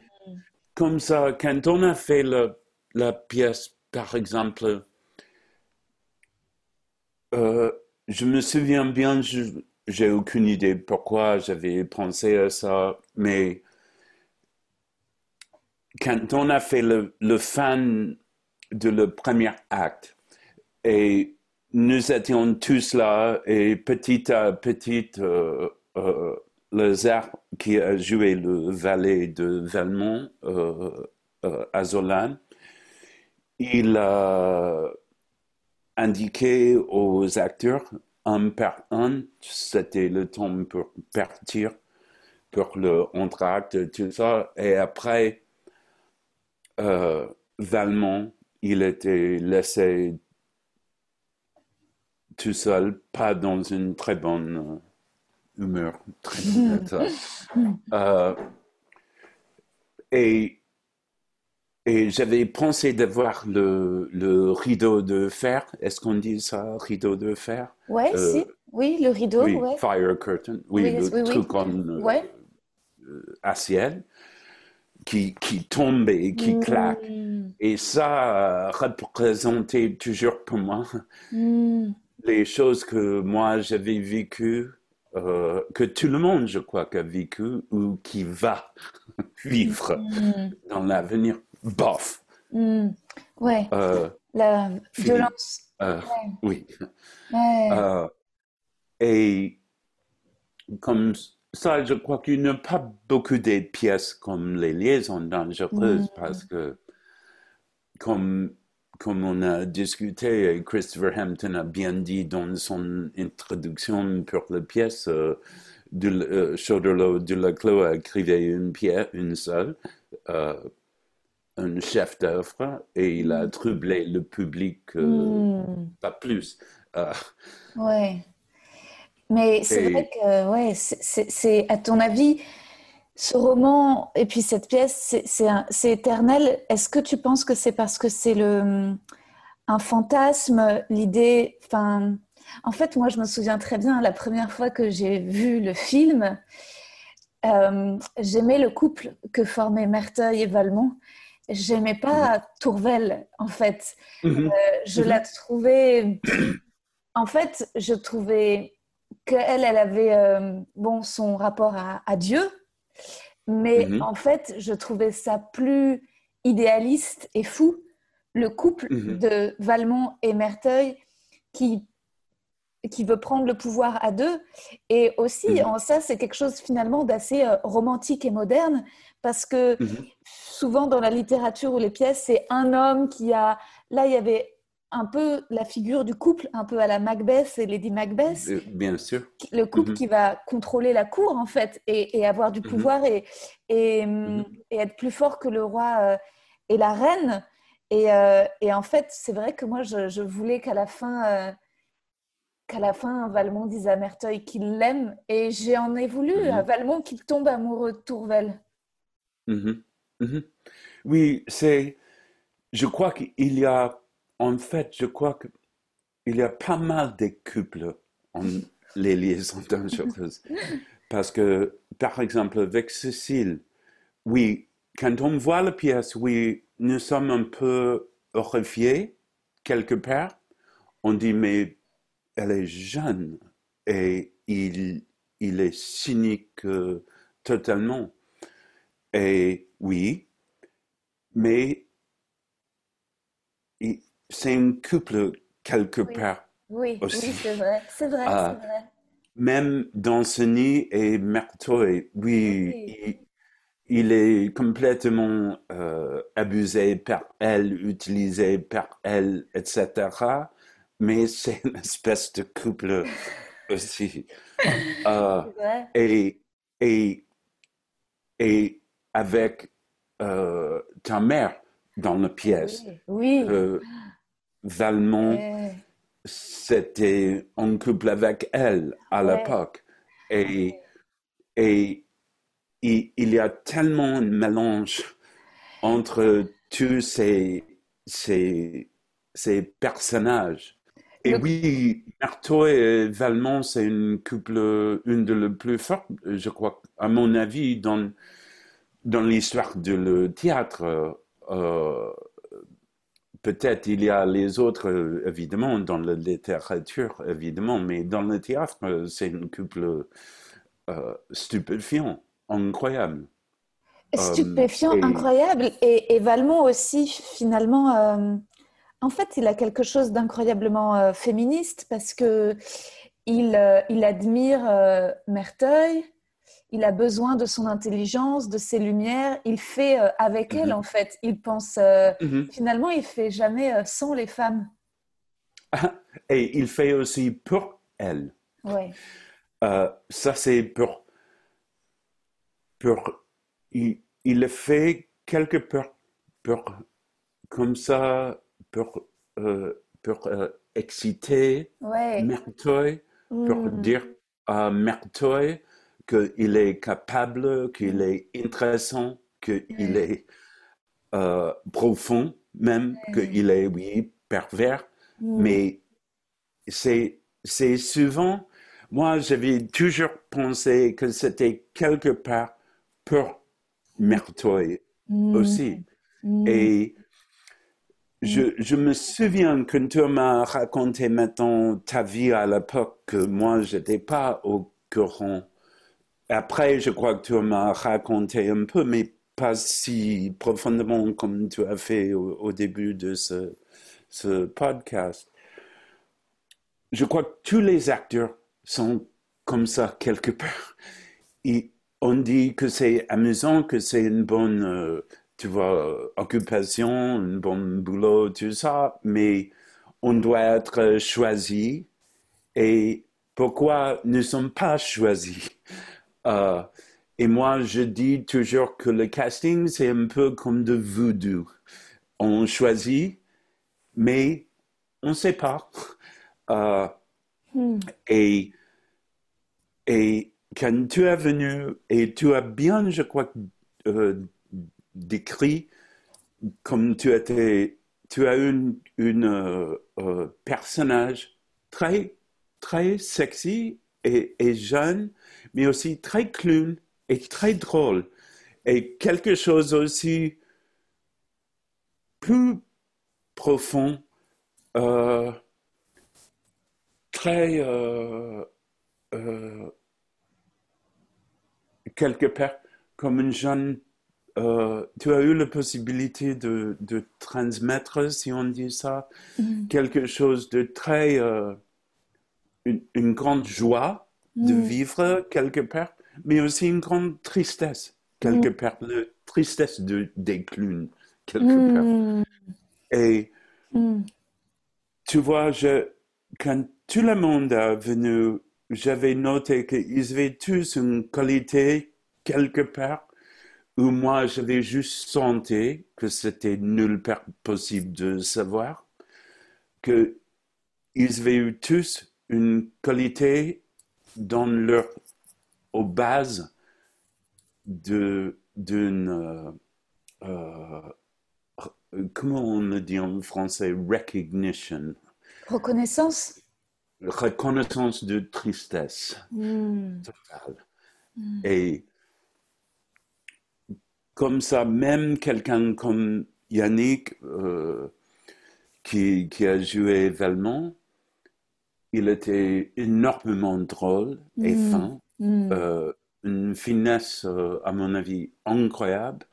comme ça, quand on a fait la, la pièce, par exemple, euh, je me souviens bien, je- j'ai aucune idée pourquoi j'avais pensé à ça, mais quand on a fait le, le fin de le premier acte, et nous étions tous là, et petit à petit, euh, euh, le Zar qui a joué le valet de Valmont euh, euh, à Zolan, il a indiqué aux acteurs un par un, c'était le temps pour partir, pour le entracte, tout ça, et après, euh, Valmont, il était laissé tout seul, pas dans une très bonne euh, humeur, très bonne état. [LAUGHS] Euh, et et j'avais pensé d'avoir le, le rideau de fer. Est-ce qu'on dit ça, rideau de fer? Ouais, Euh, si. Oui, le rideau, oui, ouais. fire curtain. Oui, Oui, le oui, truc en euh, Ouais. acier qui, qui tombe et qui claque. Et ça représentait toujours pour moi les choses que moi j'avais vécues, euh, que tout le monde, je crois, a vécu ou qui va [LAUGHS] vivre dans l'avenir. Bof. Ouais. Euh, La violence. euh, Oui. Ouais. Et comme ça, je crois qu'il n'y a pas beaucoup de pièces comme les liaisons dangereuses parce que, comme, comme on a discuté, Christopher Hampton a bien dit dans son introduction pour la pièce, euh, de, euh, Choderlos de Laclos a écrit une pièce, une seule, euh, un chef d'œuvre, et il a troublé le public, euh, pas plus. Euh, Ouais. Mais c'est Et- vrai que, ouais, c'est, à ton avis, ce roman et puis cette pièce, c'est, éternel. Est-ce que tu penses que c'est parce que c'est le, un fantasme, l'idée, enfin, en fait, moi, je me souviens très bien la première fois que j'ai vu le film, euh, j'aimais le couple que formaient Merteuil et Valmont. J'aimais pas Tourvel, en fait. mhm, Je Mhm. la trouvais. En fait, je trouvais qu'elle, elle avait euh, bon, son rapport à, à Dieu, mais Mhm. en fait, je trouvais ça plus idéaliste et fou, le couple Mhm. de Valmont et Merteuil qui, qui veut prendre le pouvoir à deux. Et aussi, Mhm. en ça, c'est quelque chose finalement d'assez euh, romantique et moderne, parce que mhm. souvent dans la littérature ou les pièces, c'est un homme qui a... Là, il y avait un peu la figure du couple, un peu à la Macbeth et Lady Macbeth, Bien sûr. le couple Mhm. qui va contrôler la cour, en fait, et, et avoir du pouvoir et, et, Mhm. et être plus fort que le roi euh, et la reine. Et, euh, et en fait, c'est vrai que moi, je, je voulais qu'à la fin... euh, qu'à la fin, Valmont dise à Merteuil qu'il l'aime, et j'en ai voulu Mhm. à Valmont qu'il tombe amoureux de Tourvel. Mhm, mhm. Oui, c'est. Je crois qu'il y a. En fait, je crois qu'il y a pas mal de couples en [LAUGHS] les liaisons dangereuses. Parce que, par exemple, avec Cécile, oui, quand on voit la pièce, oui, nous sommes un peu horrifiés, quelque part. On dit, mais elle est jeune et il, il est cynique euh, totalement. Et oui, mais c'est un couple quelque Oui. part. Oui, Aussi. oui, c'est vrai, c'est vrai, Ah. vrai. Même Danceny et Mertoy, oui, Oui. il, il est complètement euh, abusé par elle, utilisé par elle, etc. Mais c'est [LAUGHS] une espèce de couple aussi. [LAUGHS] Euh, et, et, et avec euh, ta mère dans la pièce, Oui, oui. euh, Valmont, c'était en couple avec elle à Ouais. l'époque. Et, et il, il y a tellement un mélange entre tous ces, ces, ces personnages. Et Le- oui, Marteau et Valmont, c'est une couple, une de les plus fortes, je crois, à mon avis, dans, dans l'histoire du le théâtre. Euh, Peut-être il y a les autres, euh, évidemment, dans la littérature, évidemment, mais dans le théâtre, euh, c'est un couple euh, stupéfiant, incroyable. Stupéfiant, et- incroyable. Et, et Valmont aussi, finalement, euh, en fait, il a quelque chose d'incroyablement euh, féministe parce que il, euh, il admire euh, Merteuil, il a besoin de son intelligence, de ses lumières, il fait euh, avec elle, Mhm. en fait. Il pense, euh, Mhm. finalement, il fait jamais euh, sans les femmes. [LAUGHS] Et il fait aussi pour elle. Ouais. Ça, c'est pour, pour il, il le fait quelque part pour, comme ça, pour, euh, pour euh, exciter Ouais. Mertoy, pour Mm. dire à Mertoy qu'il est capable, qu'il est intéressant, qu'il est euh, profond, même qu'il est, oui, pervers. Mm. Mais c'est, souvent, moi j'avais toujours pensé que c'était quelque part pour Mertoy mm. aussi. Et je, je, me souviens que tu m'as raconté maintenant ta vie à l'époque que moi, je n'étais pas au courant. Après, je crois que tu m'as raconté un peu, mais pas si profondément comme tu as fait au, début de ce, podcast. Je crois que tous les acteurs sont comme ça quelque part. On dit que c'est amusant, que c'est une bonne euh, tu vois, occupation, un bon boulot, tout ça, mais on doit être choisi. Et pourquoi ne sommes pas choisis? Euh, Et moi, je dis toujours que le casting, c'est un peu comme de voodoo. On choisit, mais on ne sait pas. [LAUGHS] Euh, et, et quand tu es venu, et tu as bien, je crois, euh, décrit comme tu étais, tu as une, une euh, euh, personnage très, très sexy et, jeune, mais aussi très clown et très drôle. Et quelque chose aussi plus profond, euh, très quelque part comme une jeune euh, tu as eu la possibilité de, transmettre, si on dit ça, mm. quelque chose de très... Euh, une, grande joie de mm. vivre quelque part, mais aussi une grande tristesse quelque mm. part, la tristesse de, des clowns quelque part. Et tu vois, je, quand tout le monde est venu, j'avais noté qu'ils avaient tous une qualité quelque part où moi j'avais juste senti que c'était nulle part possible de savoir, qu'ils avaient eu tous une qualité dans leur, aux bases de, d'une, euh, euh, comment on le dit en français, recognition. Reconnaissance? Reconnaissance de tristesse hmm. totale. Hmm. Et comme ça, même quelqu'un comme Yannick, euh, qui, qui, a joué Valmont, il était énormément drôle et mm. fin, mm. Euh, une finesse, euh, à mon avis, incroyable.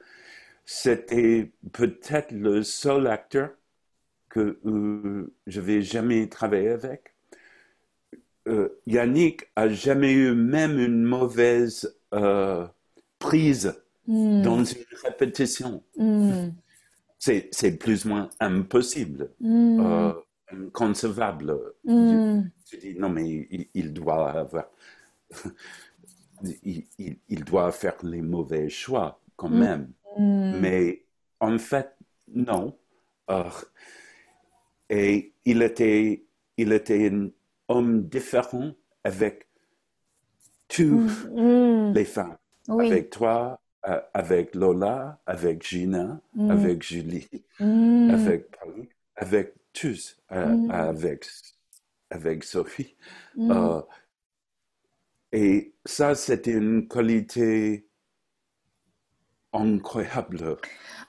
C'était peut-être le seul acteur que je n'avais jamais travaillé avec. Yannick a jamais eu même une mauvaise prise Hmm. dans une répétition. Hmm. C'est plus ou moins impossible, mm. euh, inconcevable. Je, dis, non, mais il, doit avoir. [LAUGHS] il, doit faire les mauvais choix quand même. Mais en fait, non. Euh, et il était, il était un homme différent avec tous les femmes. Avec toi, avec Lola, avec Gina, mm. avec Julie, mm. avec Paris, avec tous, euh, mm. avec, avec Sophie. Euh, et ça, c'était une qualité incroyable.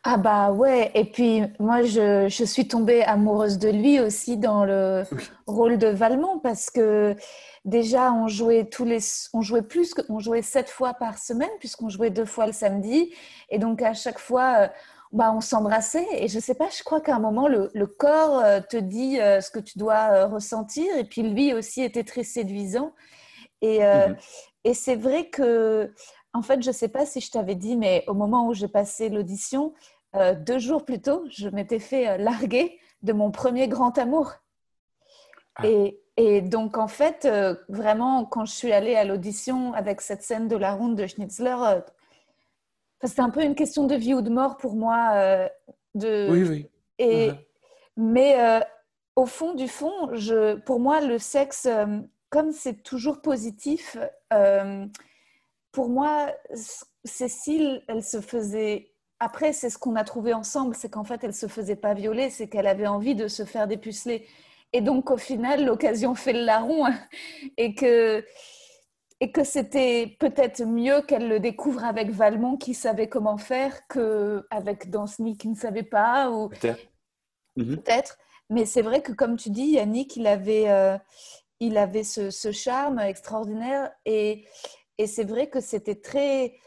Ah bah ouais, et puis moi je, je, suis tombée amoureuse de lui aussi dans le rôle de Valmont parce que déjà on jouait tous les, on jouait plus, on jouait sept fois par semaine puisqu'on jouait deux fois le samedi et donc à chaque fois euh, bah, on s'embrassait et je sais pas, je crois qu'à un moment le, le, corps euh, te dit euh, ce que tu dois ressentir et puis lui aussi était très séduisant et, mhm. et c'est vrai que en fait je sais pas si je t'avais dit mais au moment où j'ai passé l'audition euh, deux jours plus tôt, je m'étais fait euh, larguer de mon premier grand amour. Ah. Et, donc, en fait, euh, vraiment, quand je suis allée à l'audition avec cette scène de la ronde de Schnitzler, c'était un peu une question de vie ou de mort pour moi. de... Oui, oui. Et, Mais au fond du fond, je, pour moi, le sexe, comme c'est toujours positif, pour moi, Cécile, elle se faisait après, c'est ce qu'on a trouvé ensemble, c'est qu'en fait, elle se faisait pas violer, c'est qu'elle avait envie de se faire dépuceler. Et donc, au final, l'occasion fait le larron et que et que c'était peut-être mieux qu'elle le découvre avec Valmont qui savait comment faire qu'avec Danceny qui ne savait pas. Ou... Peut-être. Mhm. Peut-être. Mais c'est vrai que, comme tu dis, Yannick, il avait, euh, il avait ce, ce, charme extraordinaire. Et, et c'est vrai que c'était très.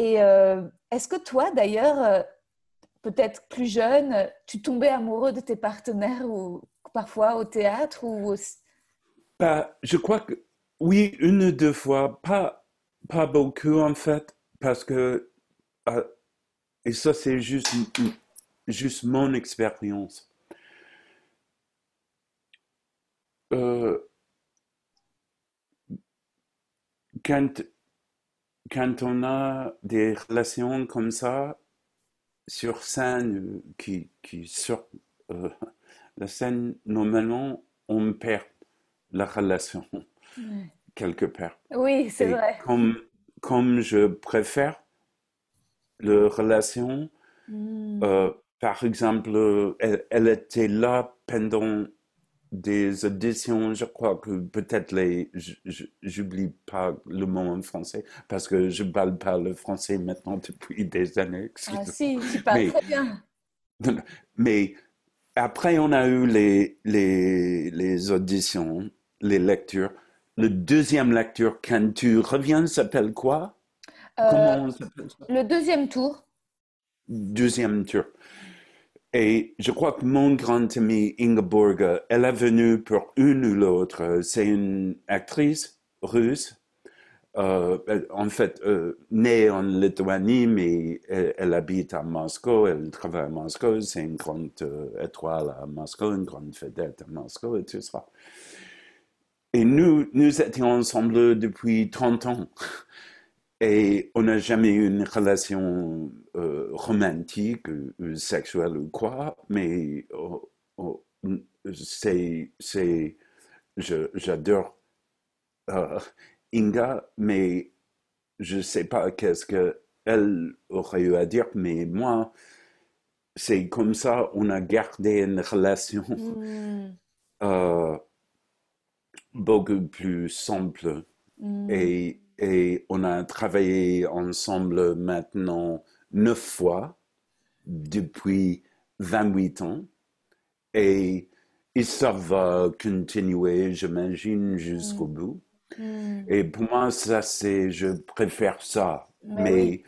Euh, est-ce que toi, d'ailleurs, euh, peut-être plus jeune, tu tombais amoureux de tes partenaires ou parfois au théâtre ou Je crois que oui, une ou deux fois, pas, pas beaucoup en fait, parce que, euh, et ça c'est juste, juste mon expérience. Quand, quand on a des relations comme ça, sur scène, qui, qui sur euh, [LAUGHS] la scène, normalement, on perd la relation [LAUGHS] quelque part. Oui, c'est vrai. Comme, comme je préfère la relation, hmm. euh, par exemple, elle, était là pendant des auditions, je crois que peut-être les, j'oublie pas le mot en français parce que je parle pas le français maintenant depuis des années. Ah si, tu parles très bien. Mais après, on a eu les, les, les auditions, les lectures. Le deuxième lecture, quand tu reviens, s'appelle quoi? Euh, Comment s'appelle ça? Le deuxième tour. Deuxième tour. Et je crois que mon grand ami Ingeborg, elle est venue pour une ou l'autre. C'est une actrice russe, euh, en fait, euh, née en Lituanie, mais elle, habite à Moscou, elle travaille à Moscou, c'est une grande étoile à Moscou, une grande vedette à Moscou et tout ça. Et nous, nous étions ensemble depuis 30 ans. [LAUGHS] Et on n'a jamais eu une relation euh, romantique, euh, sexuelle ou quoi, mais oh, oh, c'est, c'est, j'adore euh, Inga, mais je ne sais pas qu'est-ce qu'elle aurait eu à dire, mais moi, c'est comme ça, on a gardé une relation. Mm beaucoup plus simple. Mm. Et, et, on a travaillé ensemble maintenant neuf fois depuis 28 ans. Et, et ça va continuer, j'imagine, jusqu'au mm. bout. Mm. Et pour moi, ça, c'est, je préfère ça. Mais,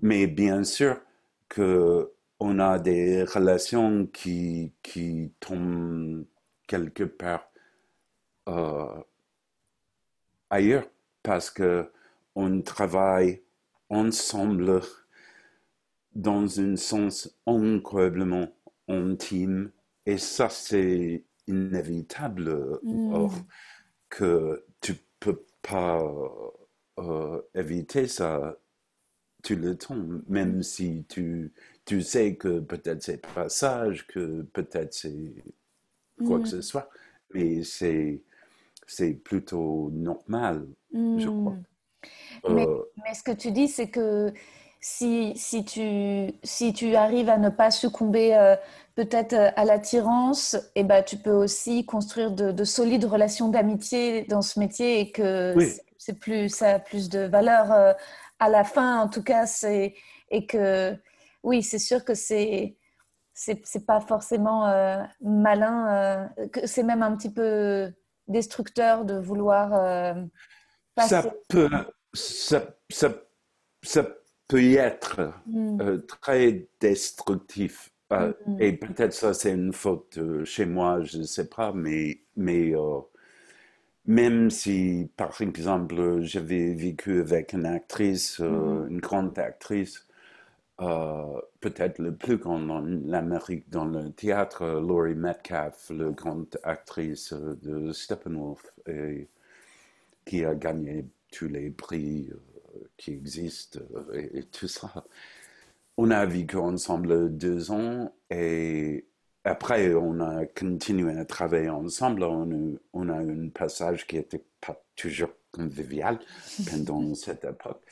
mais, bien sûr que on a des relations qui, qui tombent quelque part euh, ailleurs parce que on travaille ensemble dans un sens incroyablement intime et ça c'est inévitable mm. que tu peux pas euh, éviter ça tout le temps même si tu tu sais que peut-être c'est pas sage que peut-être c'est quoi que mm. ce soit mais c'est c'est plutôt normal, je crois. Hmm. Mais, euh, mais, ce que tu dis, c'est que si, si, tu, si tu arrives à ne pas succomber euh, peut-être euh, à l'attirance, et eh ben, tu peux aussi construire de, solides relations d'amitié dans ce métier et que c'est plus, ça a plus de valeur à la fin, en tout cas. Et que oui, c'est sûr que c'est c'est pas forcément malin, c'est même un petit peu destructeur de vouloir euh, passer. Ça peut, ça, ça, ça peut y être mm. euh, très destructif. Euh, mm. Et peut-être ça, c'est une faute chez moi, je ne sais pas, mais, mais même si, par exemple, j'avais vécu avec une actrice, mm. une grande actrice, euh, peut-être le plus grand dans l'Amérique dans le théâtre, Laurie Metcalf, la grande actrice de Steppenwolf, et, qui a gagné tous les prix euh, qui existent et, tout ça. On a vécu ensemble deux ans et après on a continué à travailler ensemble. On a, a un passage qui n'était pas toujours convivial [LAUGHS] pendant cette époque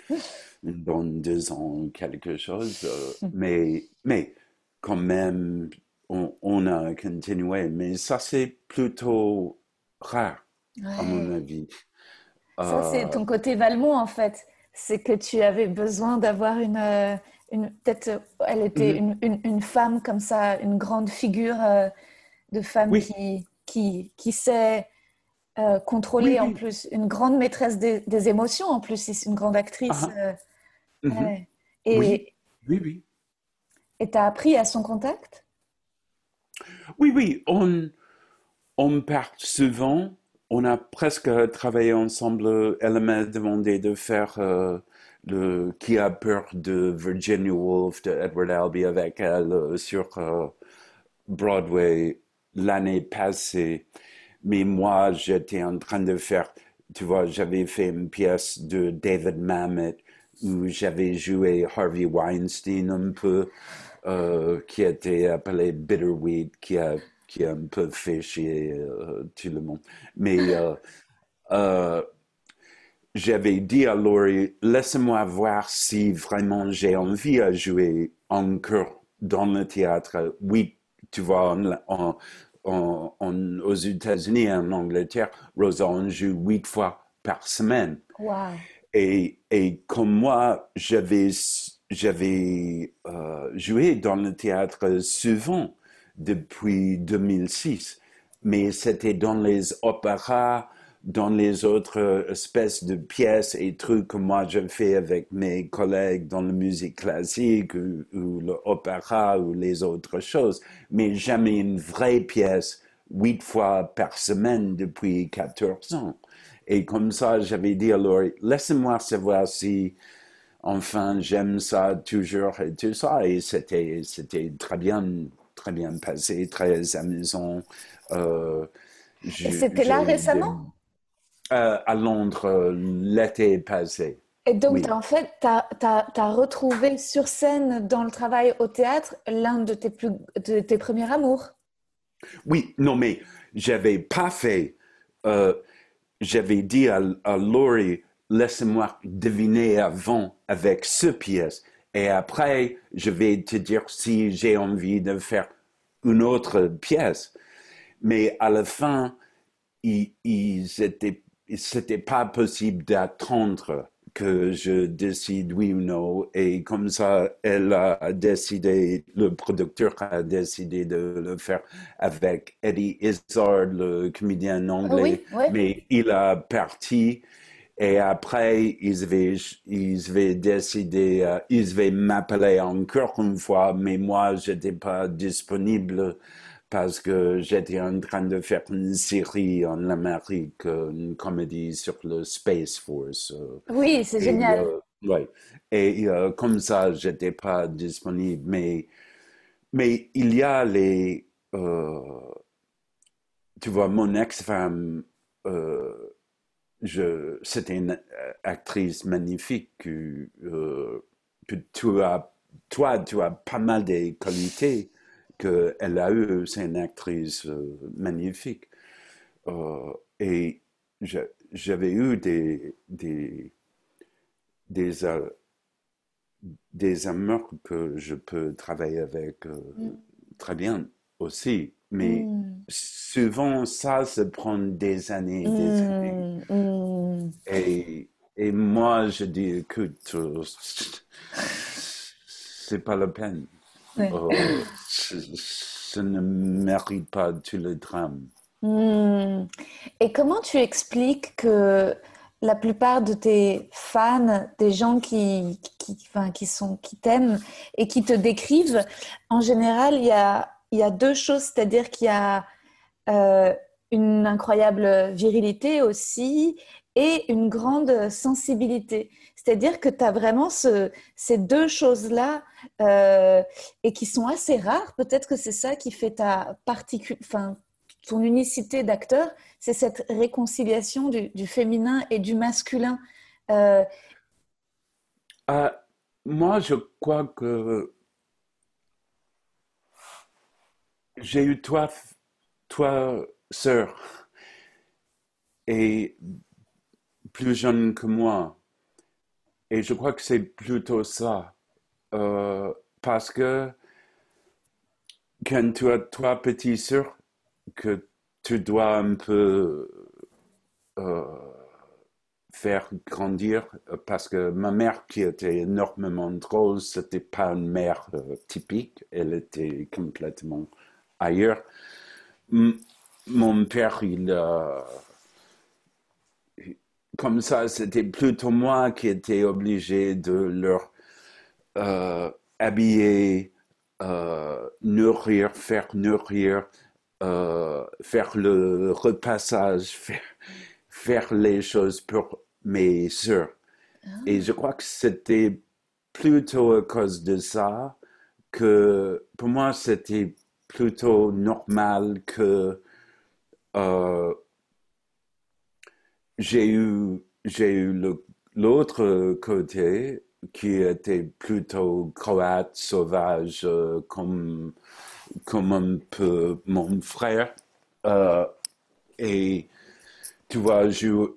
dans deux ans, quelque chose. Euh, [LAUGHS] mais, mais quand même, on, a continué. Mais ça, c'est plutôt rare, à mon avis. Ça, c'est ton côté Valmont, en fait. C'est que tu avais besoin d'avoir une, une peut-être, elle était mhm. une, une, femme comme ça, une grande figure de femme qui, qui, qui sait euh, contrôler en plus, une grande maîtresse des, émotions en plus, c'est une grande actrice. Ah. Euh, mhm. Et, oui, oui. oui. Et tu as appris à son contact? Oui, oui, on, on parle souvent, on a presque travaillé ensemble, elle m'a demandé de faire euh, le Qui a peur de Virginia Woolf de Edward Albee avec elle sur Broadway l'année passée. Mais moi, j'étais en train de faire, tu vois, j'avais fait une pièce de David Mamet où j'avais joué Harvey Weinstein un peu, euh, qui était appelé Bitterweed, qui a, qui a un peu fait chier euh, tout le monde. Mais euh, j'avais dit à Laurie, laisse-moi voir si vraiment j'ai envie de jouer encore dans le théâtre. Oui, tu vois, en, aux États-Unis et en Angleterre, Rosa, on joue huit fois par semaine. Et, et comme moi, j'avais, j'avais euh, joué dans le théâtre souvent depuis 2006, mais c'était dans les opéras, dans les autres espèces de pièces et trucs que moi je fais avec mes collègues dans la musique classique ou, l'opéra ou les autres choses, mais jamais une vraie pièce huit fois par semaine depuis 14 ans. Et comme ça, j'avais dit à Laurie, laissez-moi savoir si, enfin, j'aime ça toujours et tout ça. Et c'était, c'était très bien, très bien passé, très amusant. Euh, et c'était là récemment? Euh, à Londres euh, l'été passé. Et donc, en fait, tu as, retrouvé sur scène, dans le travail au théâtre, l'un de de tes premiers amours. Oui, non, mais j'avais pas fait. Euh, j'avais dit à, à Laurie, laisse-moi deviner avant avec ce pièce. Et après, je vais te dire si j'ai envie de faire une autre pièce. Mais à la fin, ils, ils étaient c'était pas possible d'attendre que je décide oui ou non. Et comme ça, elle a décidé, le producteur a décidé de le faire avec Eddie Izzard, le comédien anglais. Mais il a parti. Et après, ils avaient, ils avaient décidé, euh, ils avaient m'appeler encore une fois, mais moi, j'étais pas disponible parce que j'étais en train de faire une série en Amérique, une comédie sur le Space Force. Euh. Oui, c'est génial. Euh, ouais. Et euh, comme ça, j'étais pas disponible. Mais, mais il y a les... tu vois, mon ex-femme, c'était une actrice magnifique que, que tu as, toi, tu as pas mal de qualités qu'elle a eu, c'est une actrice euh, magnifique. Euh, et j'avais eu des, des, des, euh, des amours que je peux travailler avec mm. très bien aussi. Mais mm. souvent, ça, se prend des années, des mm. années. Et, et moi, je dis, écoute, c'est pas la peine. Oh, ce, ne mérite pas tout le drame. Hmm. Et comment tu expliques que la plupart de tes fans, des gens qui, qui, enfin, qui, sont, qui t'aiment et qui te décrivent, en général, il y a, il y a deux choses, c'est-à-dire qu'il y a euh, une incroyable virilité aussi et une grande sensibilité. C'est-à-dire que tu as vraiment ce, ces deux choses-là euh, et qui sont assez rares. Peut-être que c'est ça qui fait ta enfin, ton unicité d'acteur, c'est cette réconciliation du, féminin et du masculin. Euh, euh, moi, je crois que j'ai eu toi, sœur, et plus jeune que moi. Et je crois que c'est plutôt ça. Euh, parce que quand tu as toi, petit sûr que tu dois un peu euh, faire grandir parce que ma mère, qui était énormément drôle, c'était pas une mère typique, elle était complètement ailleurs. mon père, il comme ça, c'était plutôt moi qui étais obligé de leur euh, habiller, euh, nourrir, faire nourrir, euh, faire le repassage, [LAUGHS] faire, les choses pour mes soeurs. Ah. Et je crois que c'était plutôt à cause de ça que pour moi c'était plutôt normal que j'ai eu, j'ai eu l'autre côté qui était plutôt croate, sauvage, euh, comme, comme un peu mon frère. Euh, et tu vois,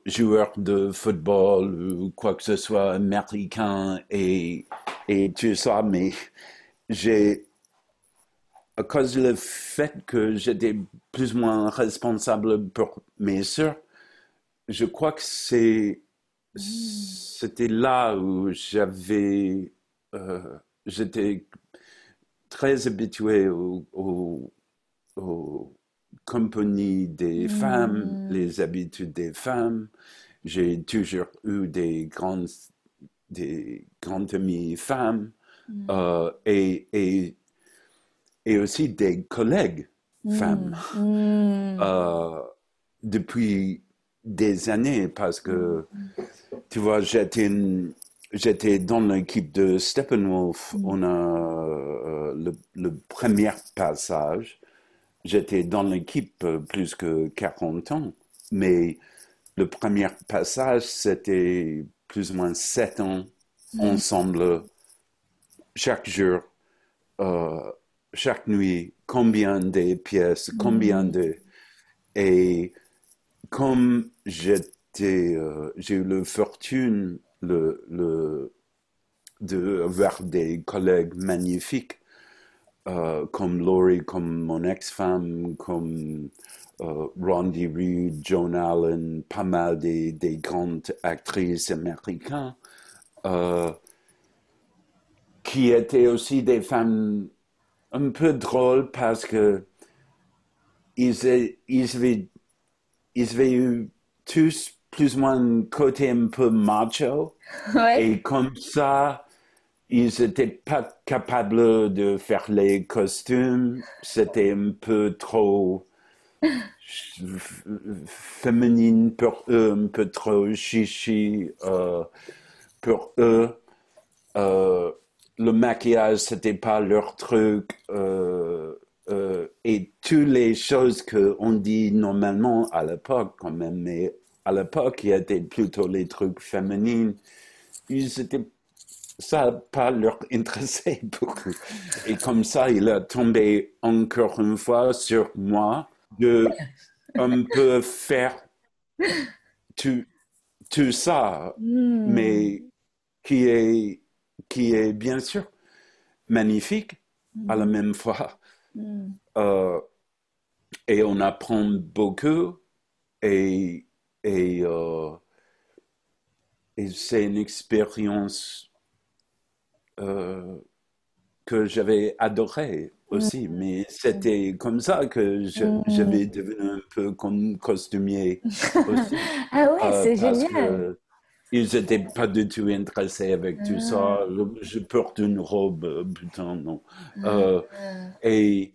joueur de football ou quoi que ce soit américain et, et tout ça, mais j'ai, à cause du fait que j'étais plus ou moins responsable pour mes soeurs, je crois que c'est c'était là où j'avais euh, j'étais très habitué aux, compagnies des mm. femmes, les habitudes des femmes. J'ai toujours eu des grandes des grandes amies femmes mm. euh, et, et, et, aussi des collègues mm. femmes. Euh, depuis des années parce que, tu vois, j'étais, j'étais dans l'équipe de Steppenwolf. Mm. On a euh, le, premier passage. J'étais dans l'équipe plus que 40 ans, mais le premier passage, c'était plus ou moins 7 ans mm. ensemble, chaque jour, euh, chaque nuit, combien de pièces, combien mm. de... Et comme euh, j'ai eu la fortune le, de avoir des collègues magnifiques euh, comme Laurie, comme mon ex-femme, comme euh, Rondi Reed, Joan Allen, pas mal des, des grandes actrices américaines, qui étaient aussi des femmes un peu drôles parce que ils, ils avaient ils avaient eu tous plus ou moins un côté un peu macho. [LAUGHS] Et comme ça, ils n'étaient pas capables de faire les costumes. C'était un peu trop [LAUGHS] féminine pour eux, un peu trop chichi euh, pour eux. Euh, le maquillage, c'était pas leur truc. Euh, euh, et toutes les choses qu'on dit normalement à l'époque quand même, mais à l'époque, il y avait plutôt les trucs féminins. Ils étaient, ça n'a pas leur [LAUGHS] intéressé beaucoup. Et comme ça, il a tombé encore une fois sur moi de [LAUGHS] un peu faire tout, tout ça, hmm. mais qui est, qui est bien sûr magnifique à la hmm. même fois. Euh, et on apprend beaucoup et, et, euh, et c'est une expérience euh, que j'avais adorée aussi, mm. mais c'était comme ça que mm. j'avais devenu un peu comme costumier [LAUGHS] aussi. ah ouais, c'est génial. Ils n'étaient pas du tout intéressés avec tout ça. Ah. Je porte une robe, euh, putain, non. Ah. Euh, et,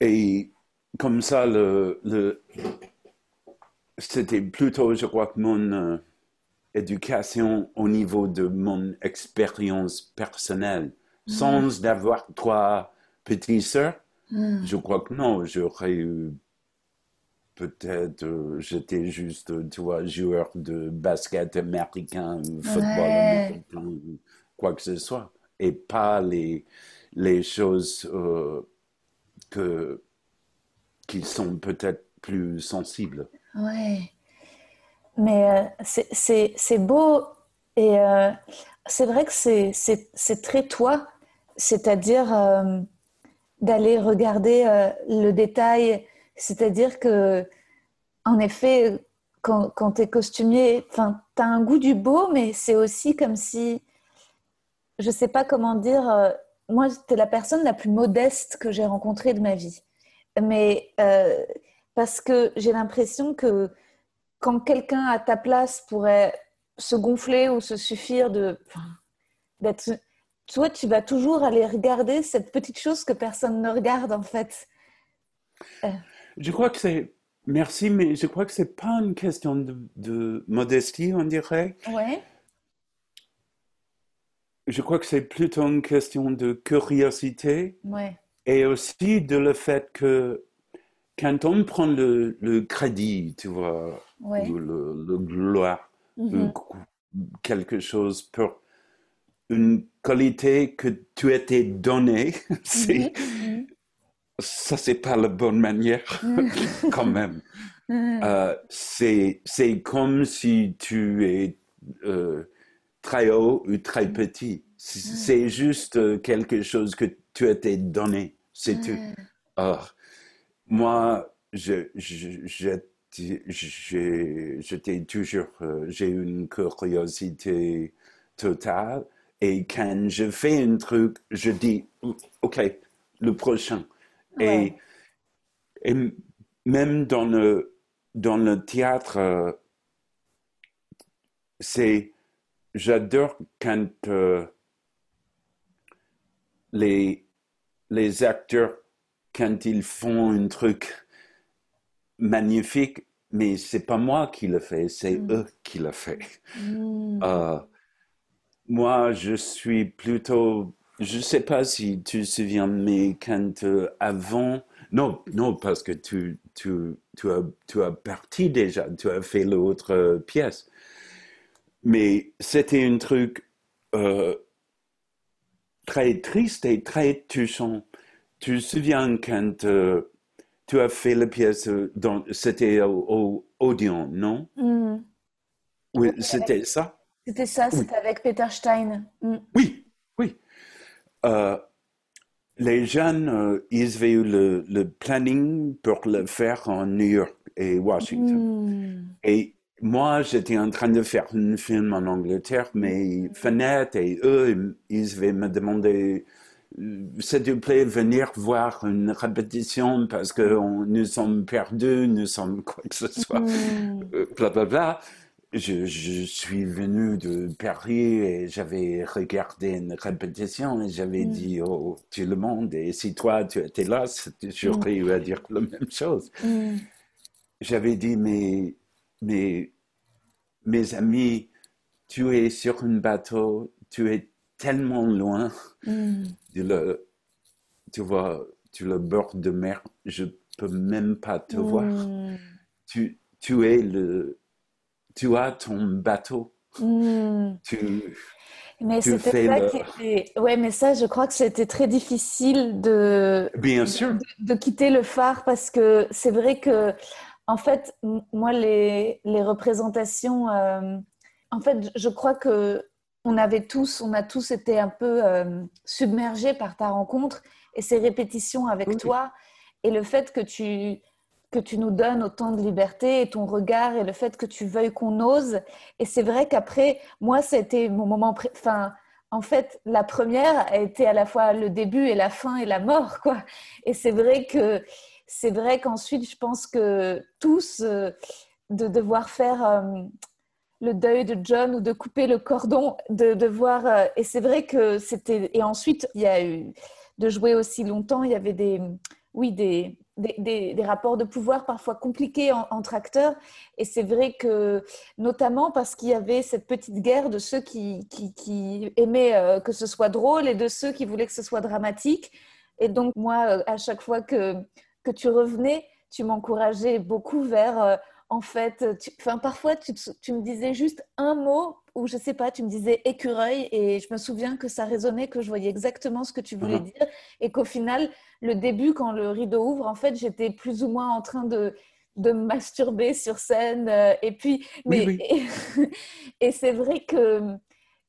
et comme ça, le, le c'était plutôt, je crois, que mon euh, éducation au niveau de mon expérience personnelle. Mm. Sans d'avoir trois petites sœurs, mm. je crois que non, j'aurais eu peut-être euh, j'étais juste, tu vois, joueur de basket américain, football américain, quoi que ce soit, et pas les, les choses euh, que, qui sont peut-être plus sensibles. Ouais. Mais euh, c'est beau et c'est vrai que c'est très toi, c'est-à-dire d'aller regarder le détail c'est-à-dire que, en effet, quand, tu es costumier, tu as un goût du beau, mais c'est aussi comme si, je sais pas comment dire, euh, moi, tu es la personne la plus modeste que j'ai rencontrée de ma vie. Mais euh, parce que j'ai l'impression que quand quelqu'un à ta place pourrait se gonfler ou se suffire de d'être toi tu vas toujours aller regarder cette petite chose que personne ne regarde en fait euh. Je crois que c'est merci mais je crois que c'est pas une question de, modestie on dirait ouais je crois que c'est plutôt une question de curiosité ouais. et aussi de le fait que quand on prend le, le crédit tu vois ou le, le gloire Mm-hmm. quelque chose pour une qualité que tu étais donnée, [LAUGHS] c'est, mm-hmm. Ça, c'est pas la bonne manière, [LAUGHS] quand même. Euh, c'est, comme si tu es euh, très haut ou très petit. C'est juste euh, quelque chose que tu étais donné, c'est tout. Or, moi, je, je, j'étais toujours, euh, j'ai une curiosité totale. Et quand je fais un truc, je dis, OK, le prochain. Et, et, même dans le, dans le théâtre, euh, c'est, j'adore quand euh, les, les acteurs, quand ils font un truc magnifique, mais c'est pas moi qui le fais, c'est mm. eux qui le font. Mm. Euh, moi, je suis plutôt, je sais pas si tu te souviens, mais quand euh, avant, non, non, parce que tu, tu, tu, as, tu as parti déjà, tu as fait l'autre pièce. Mais c'était un truc euh, très triste et très touchant. Tu te souviens quand tu as fait la pièce, euh, c'était au, Odeon, non? Mm. Oui, c'était ça? C'était ça, c'était avec Peter Stein. Mm. Oui. Euh, les jeunes, euh, ils avaient eu le, planning pour le faire en New York et Washington. Mm. Et moi, j'étais en train de faire un film en Angleterre, mais Fenêtre et eux, ils avaient me demandé s'il te plaît, venir voir une répétition parce que nous sommes perdus, nous sommes quoi que ce soit, mm. blablabla. Je, je, suis venu de Paris et j'avais regardé une répétition et j'avais mm. dit oh tout le monde et si toi tu étais là j'aurais eu à dire la même chose. Mm. J'avais dit mais mais mes amis tu es sur un bateau tu es tellement loin tu le, tu vois, tu le bord de mer, je peux même pas te voir. Tu, tu es le, tu as ton bateau. Hmm. Tu, mais c'était ça qui était... Ouais, mais ça, je crois que c'était très difficile de... Bien sûr. De, quitter le phare parce que c'est vrai que, en fait, moi, les, les représentations... Euh, en fait, je crois que on avait tous, on a tous été un peu euh, submergés par ta rencontre et ces répétitions avec toi et le fait que tu que tu nous donnes autant de liberté et ton regard et le fait que tu veuilles qu'on ose. Et c'est vrai qu'après, moi, c'était mon moment. Enfin, en fait, la première a été à la fois le début et la fin et la mort, quoi. Et c'est vrai que c'est vrai qu'ensuite, je pense que tous euh, de devoir faire euh, le deuil de John ou de couper le cordon, de, voir. Euh, et c'est vrai que c'était. Et ensuite, il y a eu de jouer aussi longtemps. Il y avait des, oui, des, des, rapports de pouvoir parfois compliqués entre acteurs. Et c'est vrai que, notamment parce qu'il y avait cette petite guerre de ceux qui, aimaient euh, que ce soit drôle et de ceux qui voulaient que ce soit dramatique. Et donc, moi, euh, à chaque fois que, que tu revenais, tu m'encourageais beaucoup vers en fait, parfois tu, me disais juste un mot ou je sais pas, tu me disais écureuil et je me souviens que ça résonnait, que je voyais exactement ce que tu voulais uh-huh. dire et qu'au final, le début, quand le rideau ouvre, en fait, j'étais plus ou moins en train de, de masturber sur scène euh, et puis, mais, [LAUGHS] Et, c'est vrai que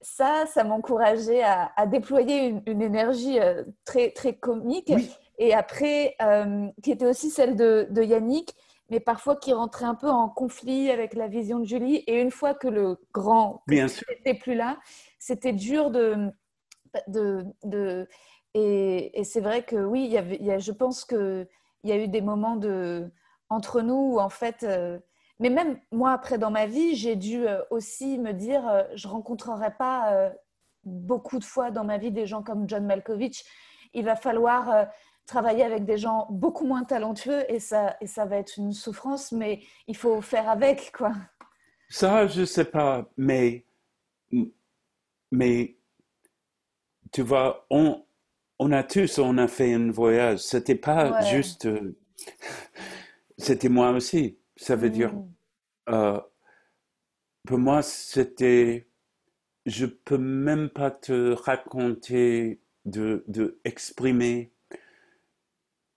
ça, ça m'encourageait à, déployer une, énergie euh, très, très comique et après, euh, qui était aussi celle de, de Yannick mais parfois qui rentrait un peu en conflit avec la vision de Julie. Et une fois que le grand n'était plus là, c'était dur de, de, de et, c'est vrai que oui, il y avait, je pense qu'il y a eu des moments de, entre nous où en fait, euh, mais même moi après dans ma vie, j'ai dû euh, aussi me dire, euh, je rencontrerai pas beaucoup de fois dans ma vie des gens comme John Malkovich. Il va falloir travailler avec des gens beaucoup moins talentueux et ça, et ça va être une souffrance, mais il faut faire avec, quoi. Ça, je sais pas, mais, mais tu vois, on, on a tous, on a fait un voyage. C'était pas juste. Euh, c'était moi aussi. Ça veut dire. Mm. Euh, pour moi, c'était. Je peux même pas te raconter, de, de exprimer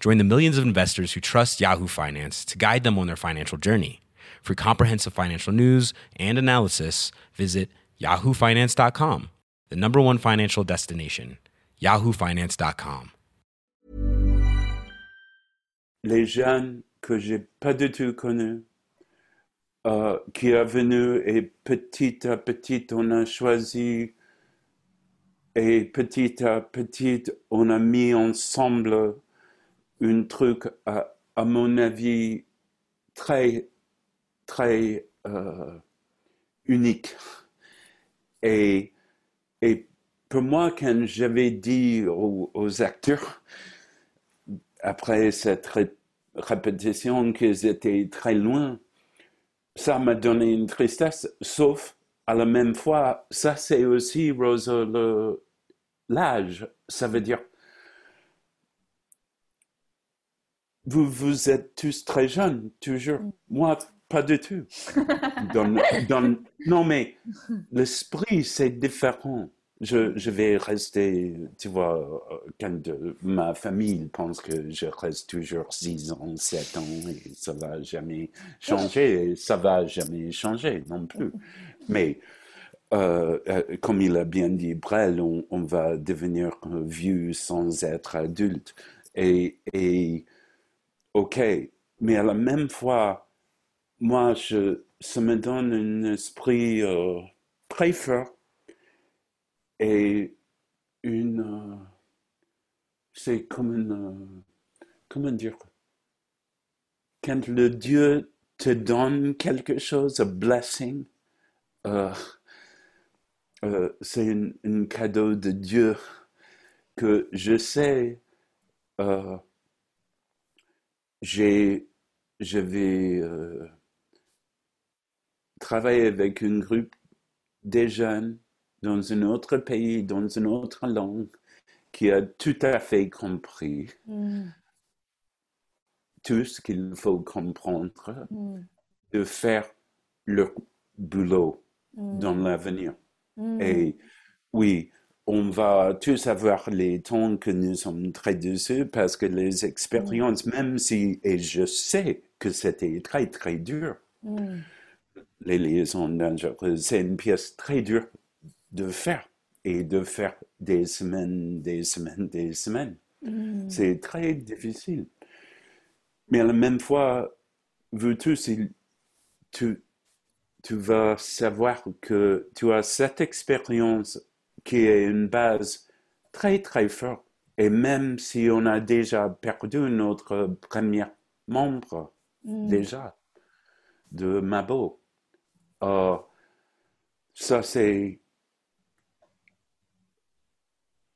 Join the millions of investors who trust Yahoo Finance to guide them on their financial journey. For comprehensive financial news and analysis, visit yahoofinance.com, the number one financial destination, yahoofinance.com. Les jeunes que j'ai pas du tout connus, euh, qui est venu et petit à petit on a choisi et petit à petit on a mis ensemble un truc, à, à, mon avis, très, très euh, unique. Et, et pour moi, quand j'avais dit aux, acteurs, après cette répétition, qu'ils étaient très loin, ça m'a donné une tristesse, sauf à la même fois, ça c'est aussi, Rosa, l'âge. Ça veut dire vous, vous êtes tous très jeunes, toujours. Mm. Moi, pas du tout. non, mais l'esprit, c'est différent. Je, je, vais rester, tu vois, quand ma famille pense que je reste toujours 6 ans, 7 ans, et ça va jamais changer, et ça va jamais changer non plus. Mais euh, euh, comme il a bien dit Brel, on, on va devenir vieux sans être adulte. Et, et OK, mais à la même fois, moi, je, ça me donne un esprit euh, très fort et une. Euh, c'est comme une. Euh, comment dire? Quand le Dieu te donne quelque chose, un blessing, c'est un, cadeau de Dieu que je sais j'ai, je vais euh, travailler avec un groupe de jeunes dans un autre pays, dans une autre langue, qui a tout à fait compris mm. tout ce qu'il faut comprendre, mm. de faire leur boulot mm. dans l'avenir. Et oui, on va tous avoir les temps que nous sommes très dessus parce que les expériences, mm. même si, et je sais que c'était très, très dur, mm. les liaisons dangereuses, c'est une pièce très dure de faire et de faire des semaines, des semaines, des semaines. Mm. C'est très difficile. Mais à la même fois, vous tous, tu, tu vas savoir que tu as cette expérience qui est une base très très forte. Et même si on a déjà perdu notre premier membre, mm. déjà, de Mabo, euh, ça c'est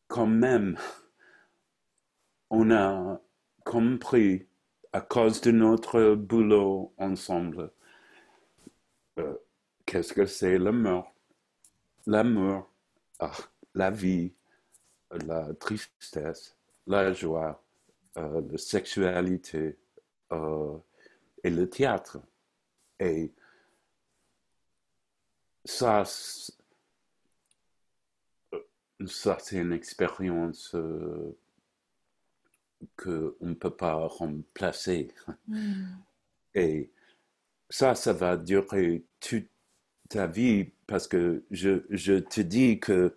quand même, on a compris à cause de notre boulot ensemble, euh, qu'est-ce que c'est l'amour. L'amour la vie, la tristesse, la joie, euh, la sexualité euh, et le théâtre. Et ça, ça c'est une expérience euh, qu'on ne peut pas remplacer. Hmm. Et ça, ça va durer toute ta vie parce que je, je te dis que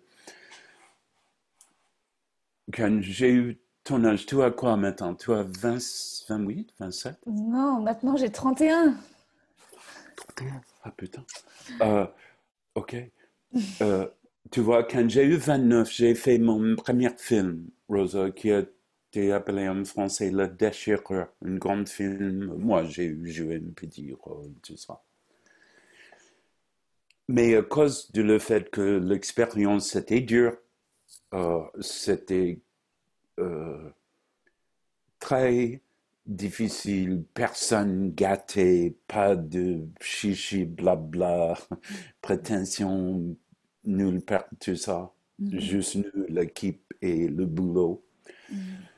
quand j'ai eu ton âge, tu as quoi maintenant? Tu as 20, 28, 27 Non, maintenant j'ai 31. 31 Ah putain. Euh, ok. Euh, tu vois, quand j'ai eu 29, j'ai fait mon premier film, Rosa, qui a été appelé en français Le Déchireur, un grand film. Moi, j'ai joué un petit rôle, tout ça. Mais à cause du le fait que l'expérience était dure, euh, c'était euh, très difficile, personne gâté, pas de chichi, blabla, [LAUGHS] prétention, nulle part, tout ça. Mm-hmm. Juste nous, l'équipe et le boulot. Mm-hmm.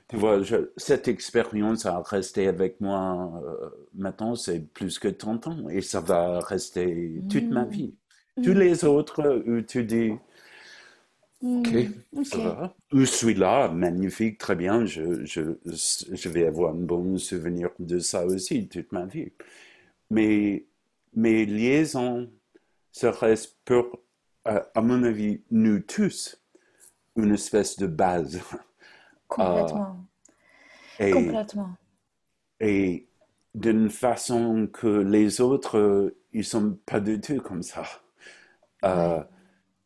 Tu vois, cette expérience a resté avec moi euh, maintenant, c'est plus que 30 ans et ça va rester toute ma mm-hmm. Tous les autres où tu dis, Ok, mm, ça va. Je suis là, magnifique, très bien. Je, je, je, vais avoir un bon souvenir de ça aussi toute ma vie. Mais mes liaisons, reste pour, à, mon avis, nous tous, une espèce de base. [LAUGHS] Complètement. Euh, et, Complètement. Et d'une façon que les autres, ils sont pas du tout comme ça. Euh,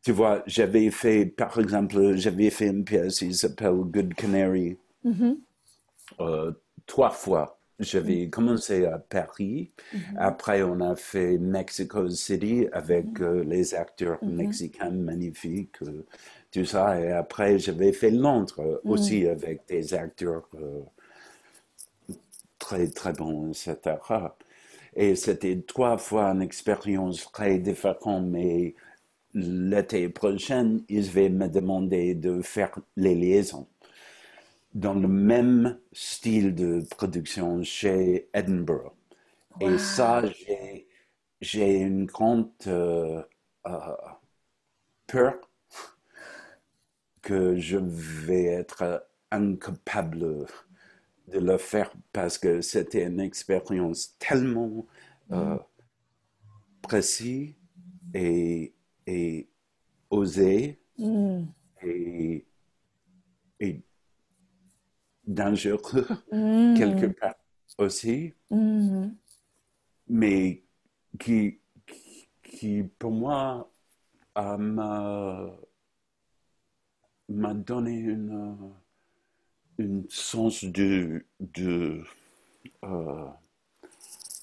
tu vois, j'avais fait, par exemple, j'avais fait une pièce, il s'appelle Good Canary, mm-hmm. euh, trois fois. J'avais mm-hmm. commencé à Paris, mm-hmm. après on a fait Mexico City avec euh, les acteurs mexicains magnifiques, euh, tout ça, et après j'avais fait Londres aussi avec des acteurs très très bons, etc. Et c'était trois fois une expérience très différente, mais l'été prochain, ils vont me demander de faire les liaisons dans le même style de production chez Edinburgh. Et ça, j'ai une grande euh, euh, peur que je vais être incapable de le faire parce que c'était une expérience tellement euh, précise et et osé mm. et, et, dangereux mm. [LAUGHS] quelque part aussi, mm. mais qui, qui, pour moi m'a m'a donné une, une sens de, de euh,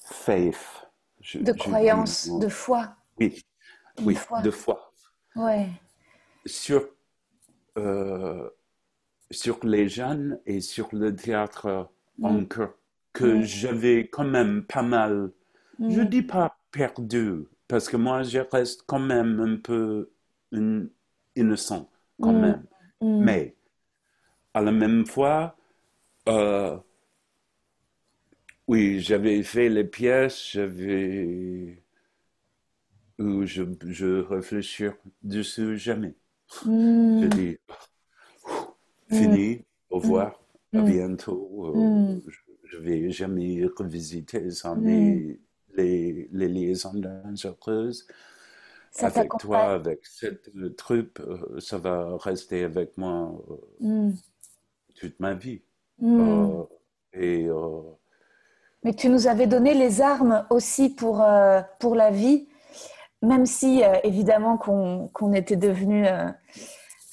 faith. de croyance, de foi. Oui, oui, fois. Ouais. Sur, euh, sur les jeunes et sur le théâtre mm. que j'avais quand même pas mal, je mm. dis pas perdu, parce que moi je reste quand même un peu innocent, quand mm. même. Mais à la même fois, euh, oui, j'avais fait les pièces, j'avais où je, je réfléchis dessus jamais. Hmm. Je dis, fini, hmm. au revoir, à hmm. bientôt. Euh, je ne vais jamais revisiter ça, mais les, les liaisons dangereuses avec toi, avec cette truc, euh, ça va rester avec moi toute ma vie. et, mais tu nous avais donné les armes aussi pour, pour la vie même si euh, évidemment qu'on était devenu euh,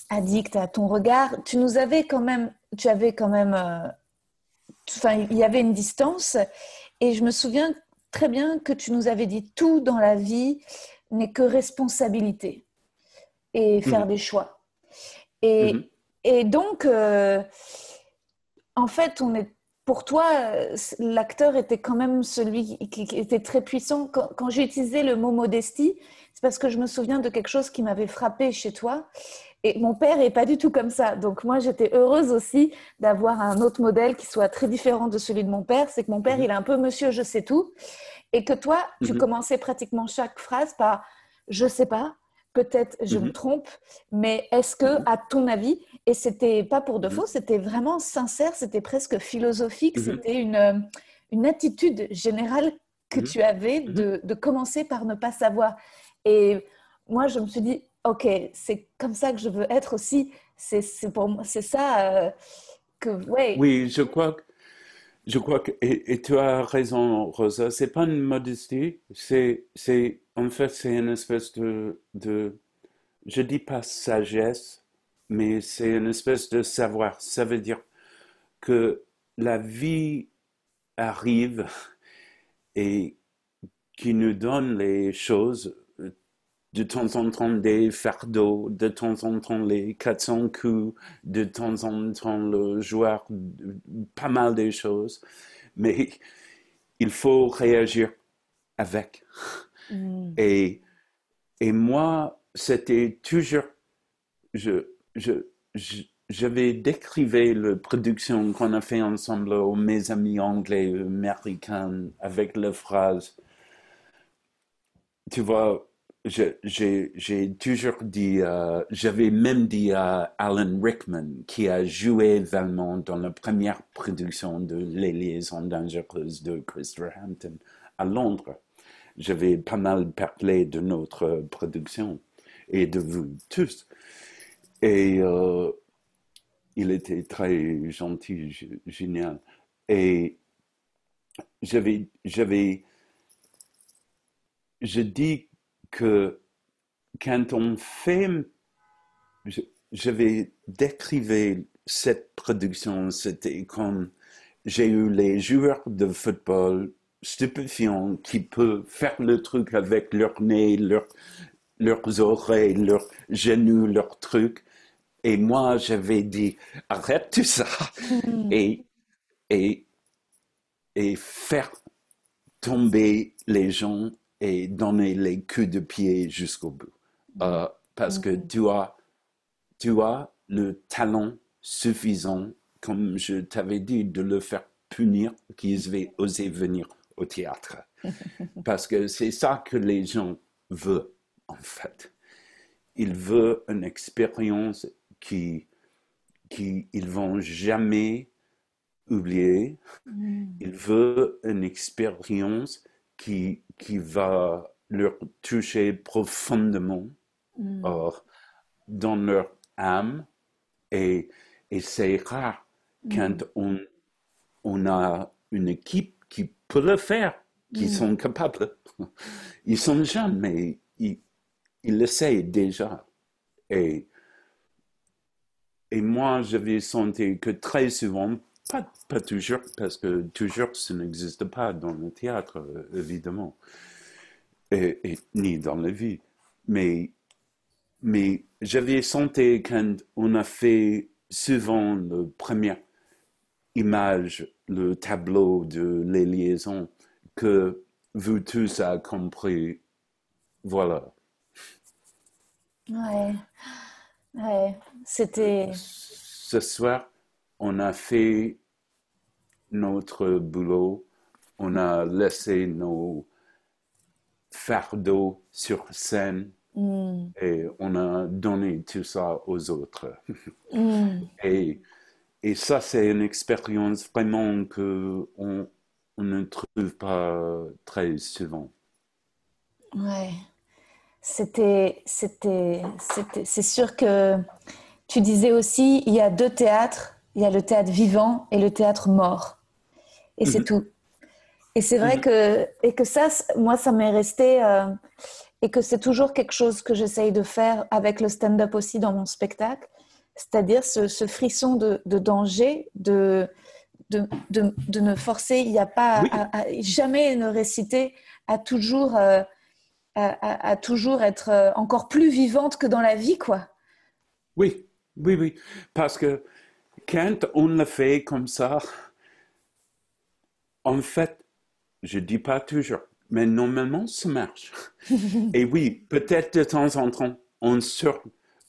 addict à ton regard, tu nous avais quand même, tu avais quand même, euh, enfin, il y avait une distance. Et je me souviens très bien que tu nous avais dit tout dans la vie n'est que responsabilité et faire mmh. des choix. Et, mmh. Et donc, en fait, on est pour toi, l'acteur était quand même celui qui, était très puissant. Quand, j'ai utilisé le mot modestie, c'est parce que je me souviens de quelque chose qui m'avait frappé chez toi. Et mon père est pas du tout comme ça. Donc moi, j'étais heureuse aussi d'avoir un autre modèle qui soit très différent de celui de mon père. C'est que mon père, mhm. il est un peu monsieur, je sais tout. Et que toi, tu mhm. commençais pratiquement chaque phrase par je sais pas, peut-être je me trompe, mais est-ce que, à ton avis, et c'était pas pour de faux, c'était vraiment sincère, c'était presque philosophique, c'était une, une attitude générale que tu avais de, de commencer par ne pas savoir? Et moi, je me suis dit, ok, c'est comme ça que je veux être aussi. C'est pour moi, c'est ça euh, que, ouais. Oui, je crois que, je crois que, et, tu as raison, Rosa, c'est pas une modestie, c'est, en fait, c'est une espèce de, de, je dis pas sagesse, mais c'est une espèce de savoir. Ça veut dire que la vie arrive et qui nous donne les choses de temps en temps des fardeaux, de temps en temps les 400 coups, de temps en temps le joueur, pas mal de choses. Mais il faut réagir avec. Mm. Et, et moi, c'était toujours, je, je, j'avais décrivé la production qu'on a fait ensemble aux mes amis anglais, américains, avec la phrase, tu vois, j'ai toujours dit, euh, j'avais même dit à Alan Rickman, qui a joué vraiment dans la première production de Les liaisons dangereuses de Christopher Hampton à Londres. J'avais pas mal parlé de notre production et de vous tous. Et euh, il était très gentil, génial. Et j'avais, j'avais, je dis que quand on fait, je, vais décrire cette production, c'était comme j'ai eu les joueurs de football stupéfiants qui peuvent faire le truc avec leur nez, leur, leurs oreilles, leurs genoux, leurs trucs. Et moi, j'avais dit, arrête tout ça hmm. et, et, et faire tomber les gens et donner les coups de pied jusqu'au bout. Euh, parce que tu as, tu as le talent suffisant, comme je t'avais dit, de le faire punir, qu'ils va oser venir au théâtre. [LAUGHS] Parce que c'est ça que les gens veulent, en fait. Ils veulent une expérience qui, qui ils vont jamais oublier. Mm. Ils veulent une expérience qui, qui va leur toucher profondément mm. dans leur âme. Et, et c'est rare mm. quand on, on a une équipe qui peut le faire, qui mm. sont capables. [LAUGHS] Ils sont jeunes, mais ils, ils déjà. Et, et moi, j'avais senti que très souvent, pas, toujours, parce que toujours, ça n'existe pas dans le théâtre, euh, évidemment, et, ni dans la vie. Mais, mais j'avais senti quand on a fait souvent la première image, le tableau de les liaisons, que vous tous avez compris. Voilà. Ouais. Ouais. C'était. Ce soir, on a fait notre boulot, on a laissé nos fardeaux sur scène mm. et on a donné tout ça aux autres. Mm. [LAUGHS] et, et ça, c'est une expérience vraiment que on, ne trouve pas très souvent. Ouais, c'était, c'était, c'était, c'est sûr que tu disais aussi, il y a deux théâtres il y a le théâtre vivant et le théâtre mort. Et c'est mhm. tout. Et c'est vrai mhm. que, et que ça, moi, ça m'est resté, euh, et que c'est toujours quelque chose que j'essaye de faire avec le stand-up aussi dans mon spectacle, c'est-à-dire ce, frisson de, danger, de, de, de, ne forcer, il n'y a pas à, jamais ne réciter, à toujours, euh, à, toujours être euh, encore plus vivante que dans la vie, quoi. Oui, oui, oui, parce que quand on le fait comme ça, en fait, je ne dis pas toujours, mais normalement, ça marche. [LAUGHS] Et oui, peut-être de temps en temps, on sort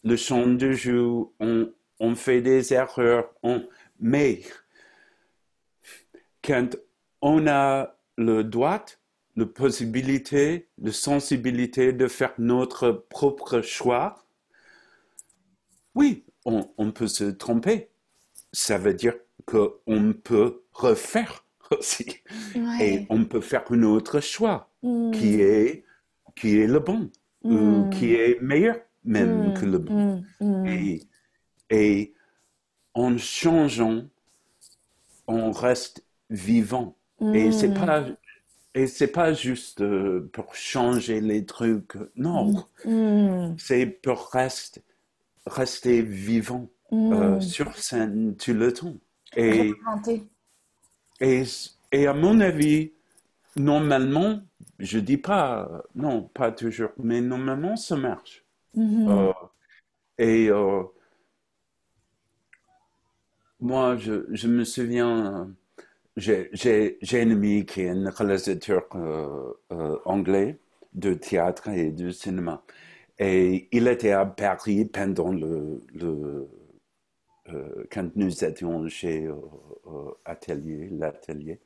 le champ de jeu, on, on fait des erreurs, on, mais quand on a le droit, la possibilité, la sensibilité de faire notre propre choix, oui, on, on peut se tromper. Ça veut dire qu'on peut refaire [LAUGHS] aussi. Et on peut faire un autre choix Mm. qui, est, qui est le bon, ou Mm. qui est meilleur même que le bon. Mm, mm. Et, et en changeant, on reste vivant. Et c'est Mm. pas et c'est pas juste euh, pour changer les trucs. Non, Mm. c'est pour rester rester vivant Mm. euh, sur scène tout le temps. Et, Représenter. Et et à mon avis, normalement, je dis pas non, pas toujours, mais normalement ça marche. Mhm. Euh, et euh, moi, je, je me souviens, j'ai, un ami qui est un réalisateur euh, anglais de théâtre et de cinéma. Et il était à Paris pendant le, le euh, quand nous étions chez euh, euh, Atelier, l'atelier.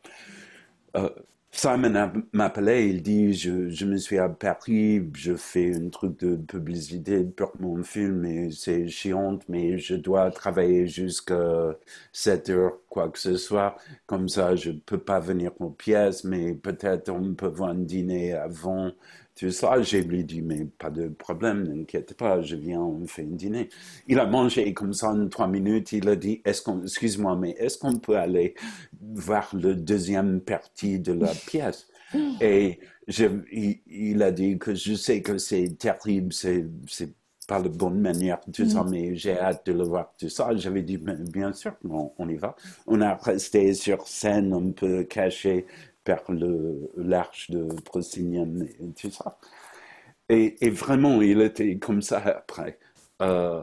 Simon m'appelait, il dit, je, me suis à Paris, je fais un truc de publicité pour mon film et c'est chiant, mais je dois travailler jusqu'à 7 heures, quoi que ce soit. Comme ça, je peux pas venir aux pièces, mais peut-être on peut voir un dîner avant. Tout ça, j'ai lui dit, mais pas de problème, n'inquiète pas, je viens, on fait un dîner. Il a mangé comme ça en trois minutes, il a dit, est-ce qu'on, excuse-moi, mais est-ce qu'on peut aller voir le deuxième partie de la [LAUGHS] pièce? Et je, il, il a dit que je sais que c'est terrible, c'est, c'est pas la bonne manière, tout ça, mais j'ai hâte de le voir, tout ça. J'avais dit, bien sûr, on, on y va. On a resté sur scène, un peu caché par l'arche de Proscenium et tout ça. Et, et vraiment, il était comme ça après. Euh,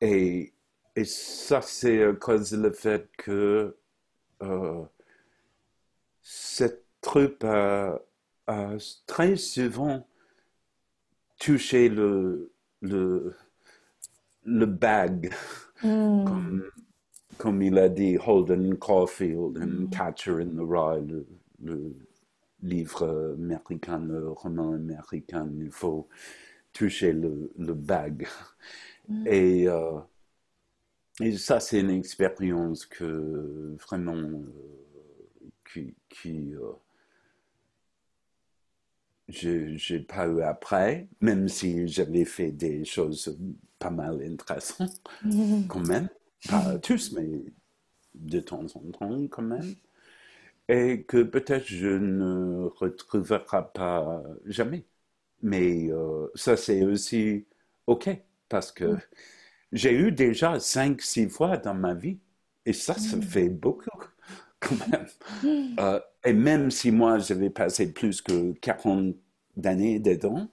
et, et ça, c'est à cause du fait que euh, cette troupe a, a très souvent touché le, le, le bag, [LAUGHS] Mm. comme, comme il a dit Holden Caulfield, and Catcher in the Rye, le, le livre américain, le roman américain, il faut toucher le, le bag. Et, euh, et ça, c'est une expérience que vraiment euh, qui, qui euh, je j'ai pas eu après, même si j'avais fait des choses pas mal intéressantes Mm. quand même. Pas tous, mais de temps en temps quand même. Et que peut-être je ne retrouverai pas jamais. Mais euh, ça, c'est aussi OK, parce que j'ai eu déjà cinq, six fois dans ma vie. Et ça, ça fait beaucoup, [LAUGHS] quand même. Euh, et même si moi, j'avais passé plus que 40 années dedans,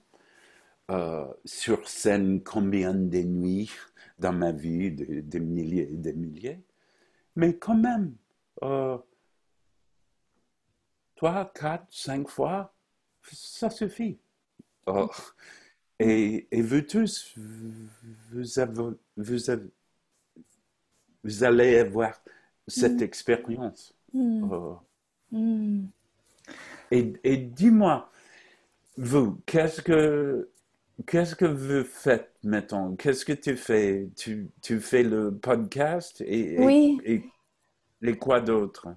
euh, sur scène, combien de nuits dans ma vie, des, des milliers et des milliers. Mais quand même, trois, quatre, cinq fois, ça suffit. Euh, et, et vous tous, vous, avez, vous, avez, vous allez avoir cette expérience. Mm. Euh, Mm. et et dis-moi, vous, qu'est-ce que qu'est-ce que vous faites maintenant? Qu'est-ce que tu fais? Tu, tu fais le podcast et, et- Oui. et, et quoi d'autre?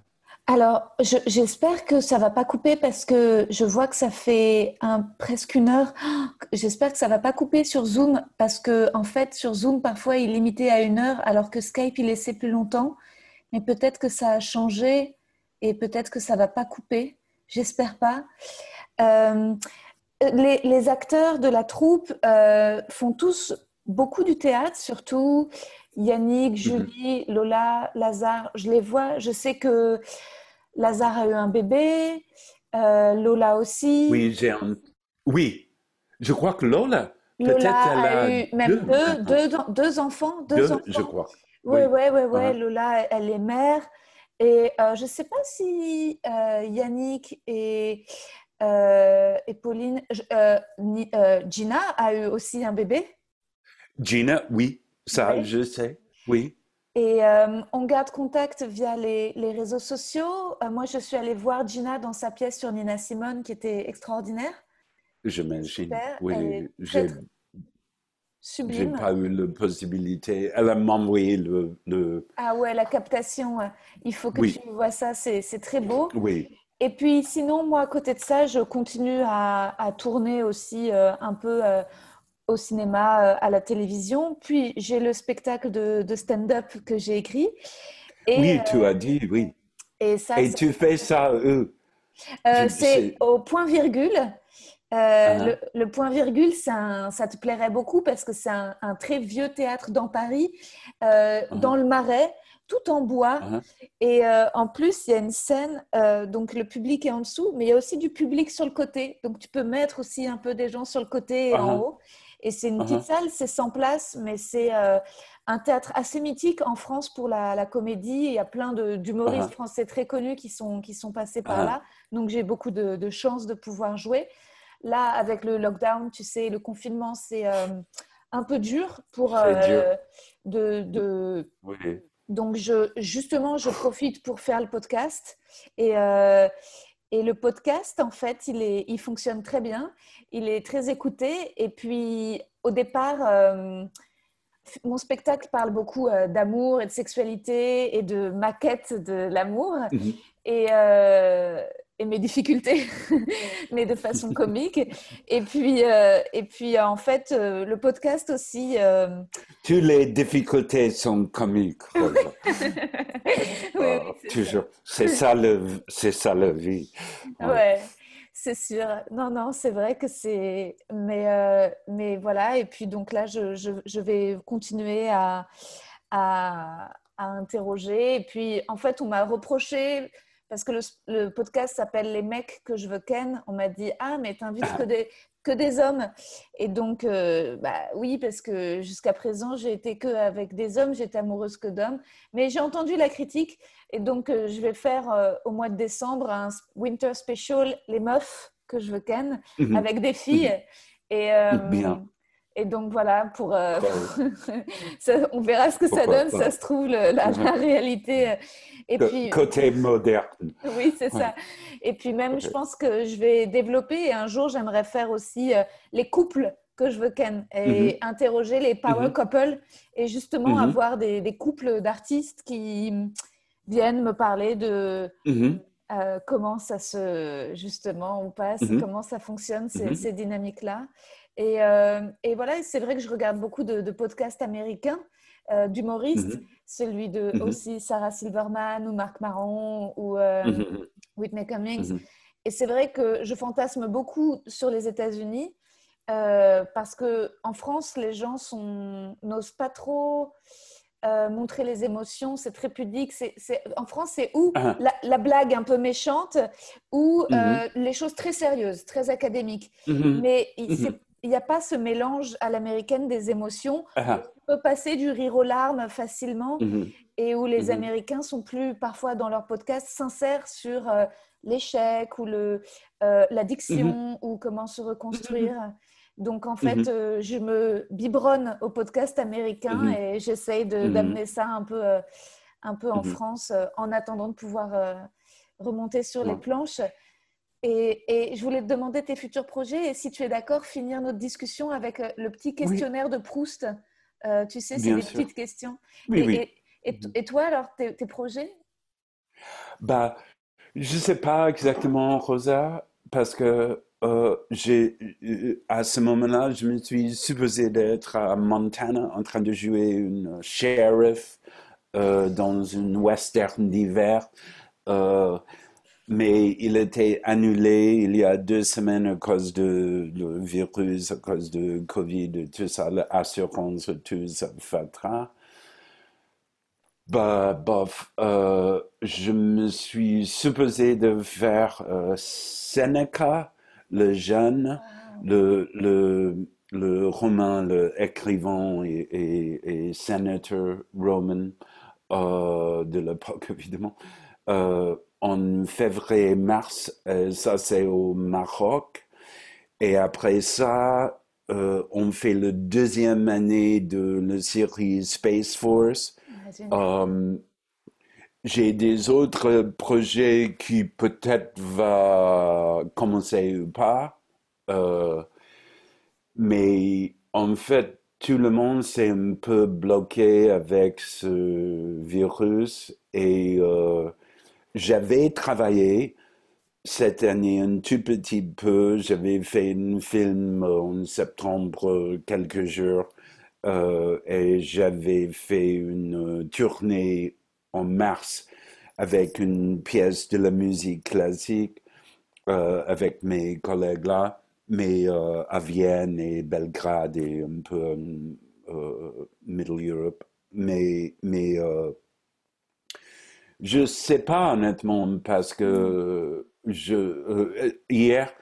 Alors, je- j'espère que ça va pas couper parce que je vois que ça fait presque une heure. J'espère que ça va pas couper sur Zoom parce que en fait, sur Zoom, parfois, il est limité à une heure alors que Skype, il laissait plus longtemps. Mais peut-être que ça a changé et peut-être que ça va pas couper. J'espère pas. Euh, les, les acteurs de la troupe euh, font tous beaucoup du théâtre, surtout Yannick, Julie, Lola, Lazare. Je les vois. Je sais que Lazare a eu un bébé, euh, Lola aussi. Oui, j'ai un... Oui, je crois que Lola, peut-être Lola elle a a eu même deux deux, maintenant. deux, deux enfants. Deux, enfants. je crois. Oui, Oui. oui, oui, ouais. Uh-huh. Lola, elle est mère. Et euh, je ne sais pas si euh, Yannick et et Pauline, Gina a eu aussi un bébé. Gina, oui, ça, je sais, oui. Et on garde contact via les, les réseaux sociaux. moi, je suis allée voir Gina dans sa pièce sur Nina Simone, qui était extraordinaire. J'imagine. Oui, j'ai Sublime. J'ai pas eu la possibilité. Elle a m'envoyé le, le, Ah ouais, la captation. Il faut que tu vois ça. C'est très beau. Oui. Et puis sinon, moi, à côté de ça, je continue à, à tourner aussi euh, un peu euh, au cinéma, euh, à la télévision. Puis j'ai le spectacle de, de stand-up que j'ai écrit. Et, oui, tu as dit, oui. Et, ça, et tu fais ça, eux. c'est au point virgule. Euh, ah. le, point virgule, ça te plairait beaucoup parce que c'est un, très vieux théâtre dans Paris, euh, ah. dans le Marais, tout en bois. Ah. Et euh, en plus, il y a une scène, donc le public est en dessous, mais il y a aussi du public sur le côté. Donc tu peux mettre aussi un peu des gens sur le côté et en haut. Et c'est une petite salle, c'est 100 places, mais c'est un théâtre assez mythique en France pour la, comédie. Il y a plein d'humoristes français très connus qui sont, qui sont passés par là. Donc j'ai beaucoup de, de chance de pouvoir jouer. Là, avec le lockdown, tu sais, le confinement, c'est euh, un peu dur pour euh, de, Donc, je, justement, je profite pour faire le podcast. Et, euh, et le podcast, en fait, il, est, il fonctionne très bien. Il est très écouté. Et puis, au départ, mon spectacle parle beaucoup d'amour et de sexualité et de maquette de l'amour. Mhm. Et, et mes difficultés, [LAUGHS] mais de façon [LAUGHS] comique. Et puis, euh, et puis en fait, euh, le podcast aussi. Euh... Toutes les difficultés sont comiques. [LAUGHS] oui, toujours. C'est ça, le, c'est ça la vie. Ouais. c'est sûr. Non, non, c'est vrai que c'est. Mais, euh, mais voilà. Et puis, donc là, je, je, je vais continuer à, à, à, interroger. Et puis, en fait, on m'a reproché parce que le, podcast s'appelle Les mecs que je veux ken. On m'a dit Ah, mais t'invites que des, que des hommes. Et donc, euh, bah oui, parce que jusqu'à présent, j'ai été que avec des hommes, j'étais amoureuse que d'hommes. Mais j'ai entendu la critique. Et donc, euh, je vais faire euh, au mois de décembre un winter special Les meufs que je veux ken mhm. avec des filles. Mhm. Et, Bien. Et donc voilà, pour, [LAUGHS] on verra ce que ça donne. Ça se trouve, la, [LAUGHS] la, réalité et puis, côté moderne. Oui, c'est ça. Et puis même, je pense que je vais développer et un jour, j'aimerais faire aussi euh, les couples que je veux ken et mhm. interroger les power mhm. couples et justement mhm. avoir des, des couples d'artistes qui viennent me parler de euh, comment ça se justement on passe, comment ça fonctionne ces, ces dynamiques-là. Et, euh, et, voilà, c'est vrai que je regarde beaucoup de, de podcasts américains euh, d'humoristes, mhm. celui de mhm. aussi Sarah Silverman ou Marc Maron ou euh, mhm. Whitney Cummings. Et c'est vrai que je fantasme beaucoup sur les États-Unis euh, parce que en France, les gens n'osent pas trop montrer les émotions, c'est très pudique. En France, c'est ou ah. la, blague un peu méchante ou les choses très sérieuses, très académiques. Mais il n'y a pas ce mélange à l'américaine des émotions. Ah peut passer du rire aux larmes facilement mhm. et où les mhm. Américains sont plus parfois dans leur podcast sincères sur euh, l'échec ou le, euh, l'addiction mhm. ou comment se reconstruire. Donc en fait, euh, je me biberonne au podcast américain et j'essaye d'amener ça un peu, un peu en France en attendant de pouvoir remonter sur les planches. Et, et, je voulais te demander tes futurs projets et si tu es d'accord, finir notre discussion avec le petit questionnaire de Proust. Euh, tu sais, c'est des petites questions. Oui, et, oui. Et, toi, alors, tes, projets? Bah, Je ne sais pas exactement, Rosa, parce que euh, j'ai, euh, à ce moment-là, je me suis supposé d'être à Montana en train de jouer une sheriff dans une western d'hiver mais il était annulé il y a deux semaines à cause de le virus, à cause de Covid, tout ça, l'assurance, tout ça, fatra. Bah, bof, euh, je me suis supposé de faire euh, Seneca, le jeune, le, le, le roman, le écrivain et, et, sénateur roman euh, de l'époque, [LAUGHS] évidemment. Euh, en février-mars. Euh, ça, c'est au Maroc. Et après ça, euh, on fait le deuxième année de la série Space Force. Euh, j'ai des autres projets qui peut-être va commencer ou pas. Euh, mais en fait, tout le monde s'est un peu bloqué avec ce virus et j'avais travaillé cette année un tout petit peu. J'avais fait un film en septembre, quelques jours, euh, et j'avais fait une tournée en mars avec une pièce de la musique classique euh, avec mes collègues là, mais euh, à Vienne et Belgrade et un peu Middle Europe. Mais, mais je sais pas honnêtement parce que je, euh, hier,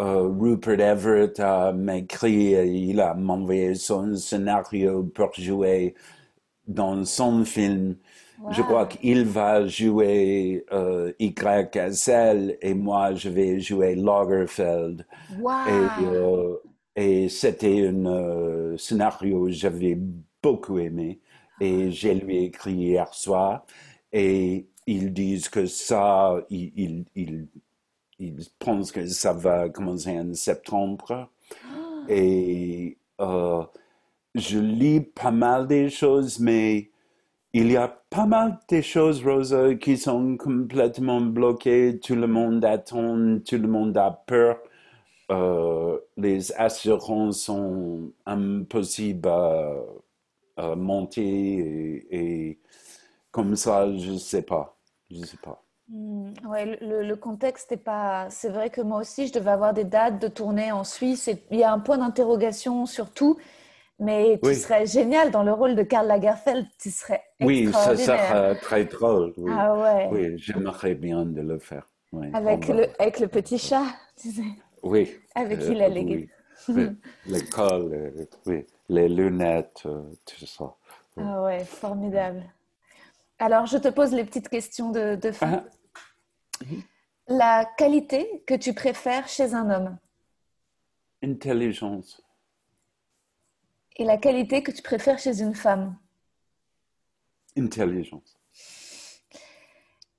euh, Rupert Everett a écrit, il a envoyé son scénario pour jouer dans son film. Je crois qu'il va jouer euh, YSL et moi je vais jouer Lagerfeld. Et, et c'était un scénario que j'avais beaucoup aimé et j'ai lui écrit hier soir et ils disent que ça, ils, ils, ils pensent que ça va commencer en septembre. Ah. Et euh, je lis pas mal des choses, mais il y a pas mal des choses, Rosa, qui sont complètement bloquées. Tout le monde attend, tout le monde a peur. Euh, les assurances sont impossibles à, monter et, comme ça, je ne sais pas. Je sais pas. Hmm, ouais, le, contexte n'est pas. C'est vrai que moi aussi, je devais avoir des dates de tournée en Suisse. Et il y a un point d'interrogation sur tout. Mais tu serais génial dans le rôle de Karl Lagerfeld. Tu serais Oui, ça serait très drôle. Oui, ah ouais. oui j'aimerais bien de le faire. avec, le, avec le petit chat, tu sais. Oui. Avec qui il a légué. L'école, oui. les lunettes, euh, tout ça. Ah ouais, formidable. Alors, je te pose les petites questions de, de fin. Ah. La qualité que tu préfères chez un homme? Intelligence. Et la qualité que tu préfères chez une femme? Intelligence.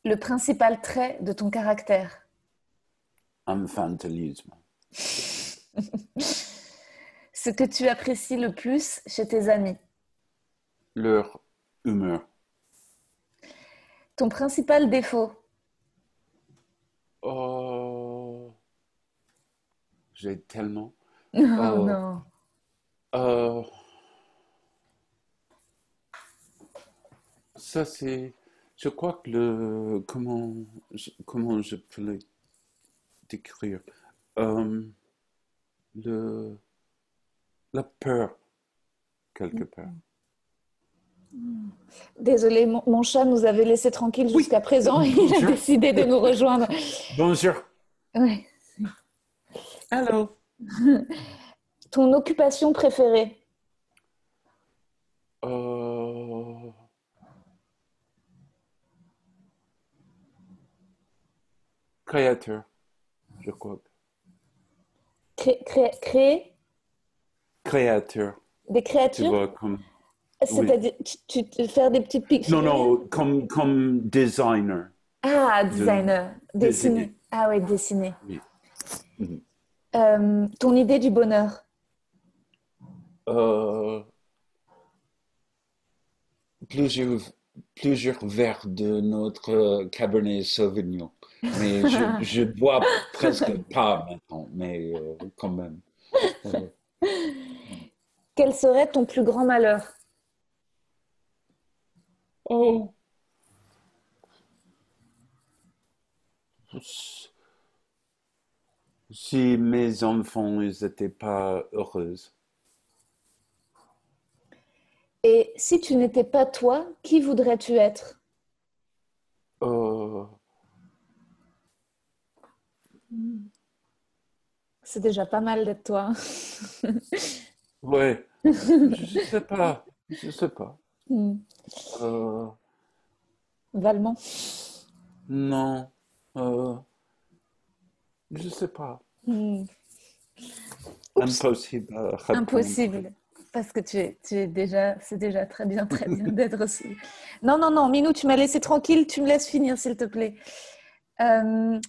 Le principal trait de ton caractère? Infantilisme. [LAUGHS] Ce que tu apprécies le plus chez tes amis? Leur humeur. Ton principal défaut Oh. J'ai tellement. [LAUGHS] Non, oh. non. Euh, ça, c'est. Je crois que le. Comment je, comment je peux le décrire? Euh, le, La peur, quelque part. Désolé, mon, chat nous avait laissé tranquille jusqu'à présent et [LAUGHS] il a décidé de nous rejoindre. Bonjour. Oui. Allô. Ton occupation préférée? Euh... Créateur, je crois. créer? Créateur. Des créatures? Tu vois, comme... C'est-à-dire, tu, tu, faire des petites pics Non, non, comme, comme designer. Ah, designer. Dessiner. Ah oui, dessiner. Oui. Euh, ton idée du bonheur? Euh, plusieurs, plusieurs verres de notre Cabernet Sauvignon. Mais je, [LAUGHS] je bois presque pas maintenant, mais euh, quand même. Quel serait ton plus grand malheur? Oh. Si mes enfants n'étaient pas heureuses. Et si tu n'étais pas toi, qui voudrais-tu être? Oh. C'est déjà pas mal d'être toi. ouais. [LAUGHS] Je sais pas. Je sais pas. Hmm. Euh... Valmont Non, Euh, je sais pas. Hmm. Impossible. à répondre. Impossible. Parce que tu es, tu es déjà, c'est déjà très bien, très bien [LAUGHS] d'être aussi. Non, non, non, Minou, tu m'as laissé tranquille, tu me laisses finir, s'il te plaît. Euh,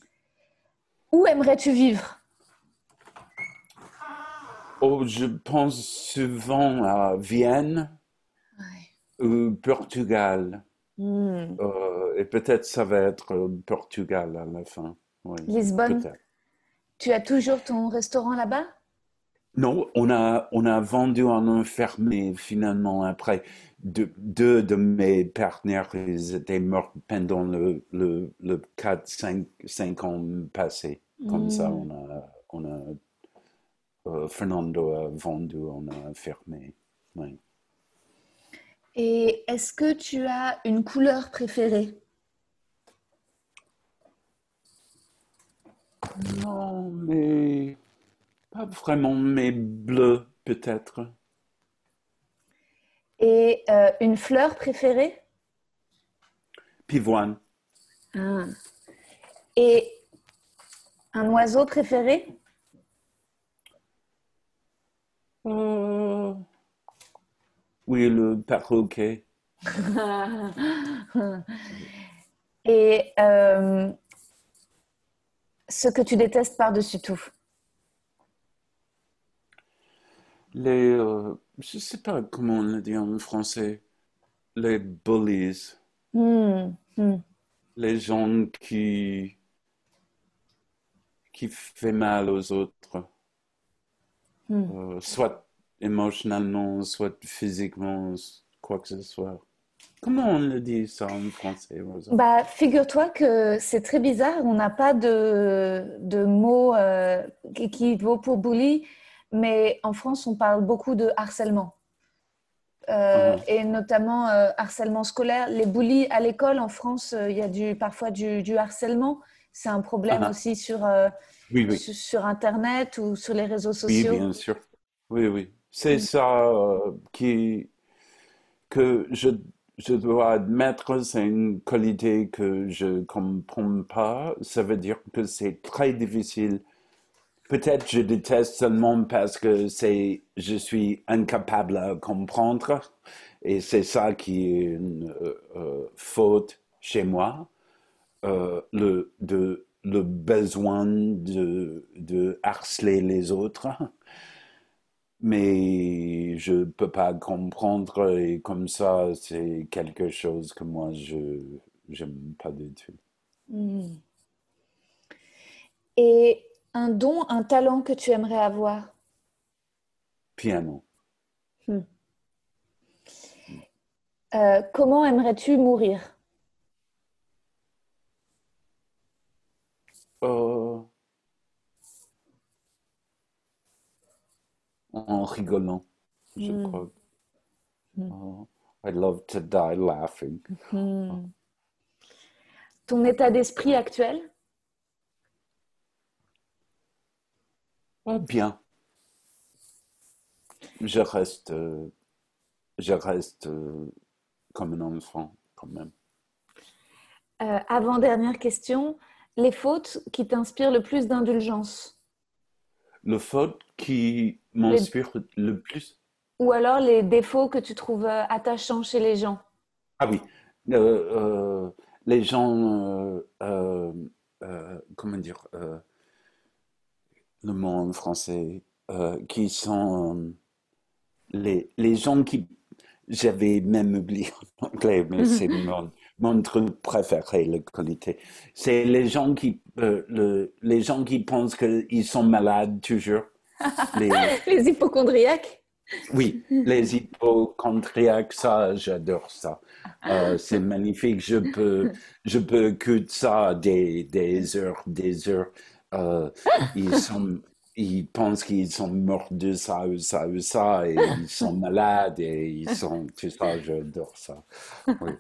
où aimerais-tu vivre? Oh, je pense souvent à Vienne Portugal. Hmm. Euh, et peut-être ça va être euh, Portugal à la fin. Oui, Lisbonne, tu as toujours ton restaurant là-bas? Non, on a, on a vendu, on a fermé finalement après. Deux, deux de mes partenaires, ils étaient morts pendant le, le, le 4, 5, 5 ans passés. Comme ça, Mm. on a, on a euh, Fernando a vendu, on a fermé. Oui. Et est-ce que tu as une couleur préférée? Non, mais pas vraiment, mais bleu peut-être. Et euh, une fleur préférée? Pivoine. Ah. Et un oiseau préféré? Euh, Oui, le perroquet. [LAUGHS] Et euh, ce que tu détestes par-dessus tout? Les, euh, je sais pas comment on le dit en français, les bullies, Hmm, hmm. les gens qui, qui fait mal aux autres, Hmm. euh, soit émotionnellement, soit physiquement, quoi que ce soit. Comment on le dit ça en français? Bah, figure-toi que c'est très bizarre, on n'a pas de, de mot euh, qui, qui vaut pour bully, mais en France, on parle beaucoup de harcèlement. Euh, Mhm. Et notamment euh, harcèlement scolaire. Les bullies à l'école en France, il y a du, parfois du, du harcèlement. C'est un problème Ah ah. aussi sur, Oui, oui. sur, sur Internet ou sur les réseaux Oui, sociaux. bien sûr. Oui, oui. C'est ça euh, qui, que je, je dois admettre, c'est une qualité que je comprends pas. Ça veut dire que c'est très difficile. Peut-être je déteste seulement parce que c'est, je suis incapable à comprendre. Et c'est ça qui est une euh, euh, faute chez moi. Le, de, le besoin de, de harceler les autres. Mais je peux pas comprendre et comme ça, c'est quelque chose que moi, je j'aime pas du tout. Hmm. Et un don, un talent que tu aimerais avoir? Piano. Euh, comment aimerais-tu mourir? Euh, en rigolant, je Mm. crois. Mm. Oh, I love to die laughing. Hmm. Ton état d'esprit actuel? Ah, bien. Je reste, euh, je reste euh, comme un enfant quand même. Euh, Avant-dernière question, les fautes qui t'inspirent le plus d'indulgence? Le faute qui m'inspire le plus. ou alors les défauts que tu trouves euh, attachants chez les gens. Ah oui, euh, euh, les gens, euh, comment dire, le mot en français, qui sont les, les gens qui, j'avais même oublié en anglais, mais c'est mon, mon truc préféré, la qualité. C'est les gens qui, euh, le, les gens qui pensent qu'ils sont malades toujours. [LAUGHS] Les, Les hypochondriaques? Oui, les hypochondriaques, ça, j'adore ça. Euh, c'est magnifique. Je peux, je peux écouter ça des, des heures, des heures. Euh, ils sont, ils pensent qu'ils sont morts de ça ou ça ou ça, et ils sont malades et ils sont tout ça. J'adore ça. Oui.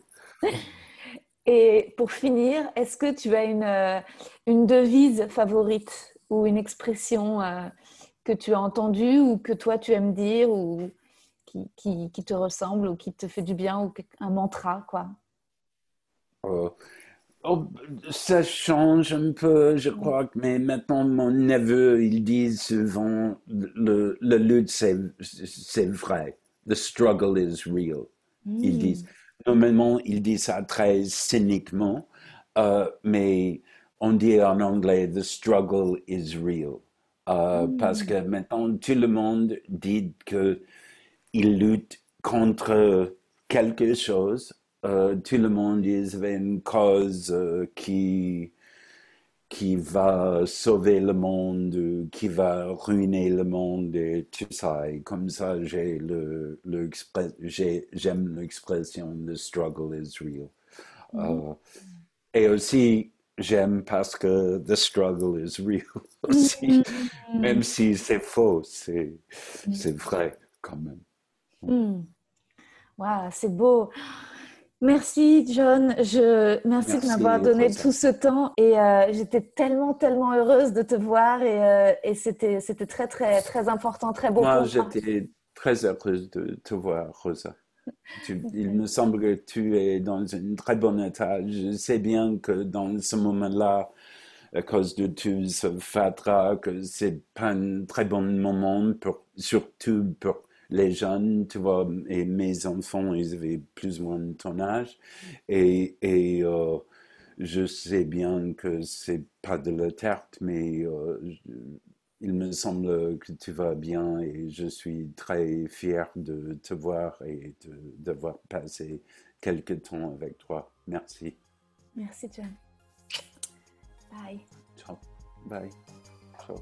[LAUGHS] Et pour finir, est-ce que tu as une, euh, une devise favorite ou une expression euh, que tu as entendue ou que toi tu aimes dire ou qui, qui, qui te ressemble ou qui te fait du bien ou un mantra quoi? Euh, Oh, ça change un peu, je crois, mais maintenant mon neveu, il dit souvent le, le lutte, c'est vrai. The struggle is real. Ils disent, normalement, il dit ça très cyniquement, euh, mais on dit en anglais, the struggle is real. Euh, parce que maintenant, tout le monde dit qu'il lutte contre quelque chose euh, tout le monde dit avait une cause qui, qui va sauver le monde, qui va ruiner le monde et tout ça. Et comme ça, j'ai le, le j'aime l'expression the struggle is real. Mm-hmm. Euh, et aussi, j'aime parce que the struggle is real [LAUGHS] aussi. Mm-hmm. Même si c'est faux, c'est, c'est vrai quand même. Mm. Wow, c'est beau. Merci John, je merci, de m'avoir donné tout ce temps et euh, j'étais tellement tellement heureuse de te voir et, euh, et c'était c'était très très très important, très beau. Moi j'étais très heureuse de te voir Rosa. il me semble que tu es dans un très bon état. Je sais bien que dans ce moment-là, à cause de tout ce fatra, que c'est pas un très bon moment, pour, surtout pour les jeunes, tu vois, et mes enfants, ils avaient plus ou moins ton âge. Et, et euh, je sais bien que c'est pas de la tarte, mais euh, il me semble que tu vas bien et je suis très fier de te voir et d'avoir passé quelques temps avec toi. Merci. Merci, John. Bye. Ciao. Bye. Ciao.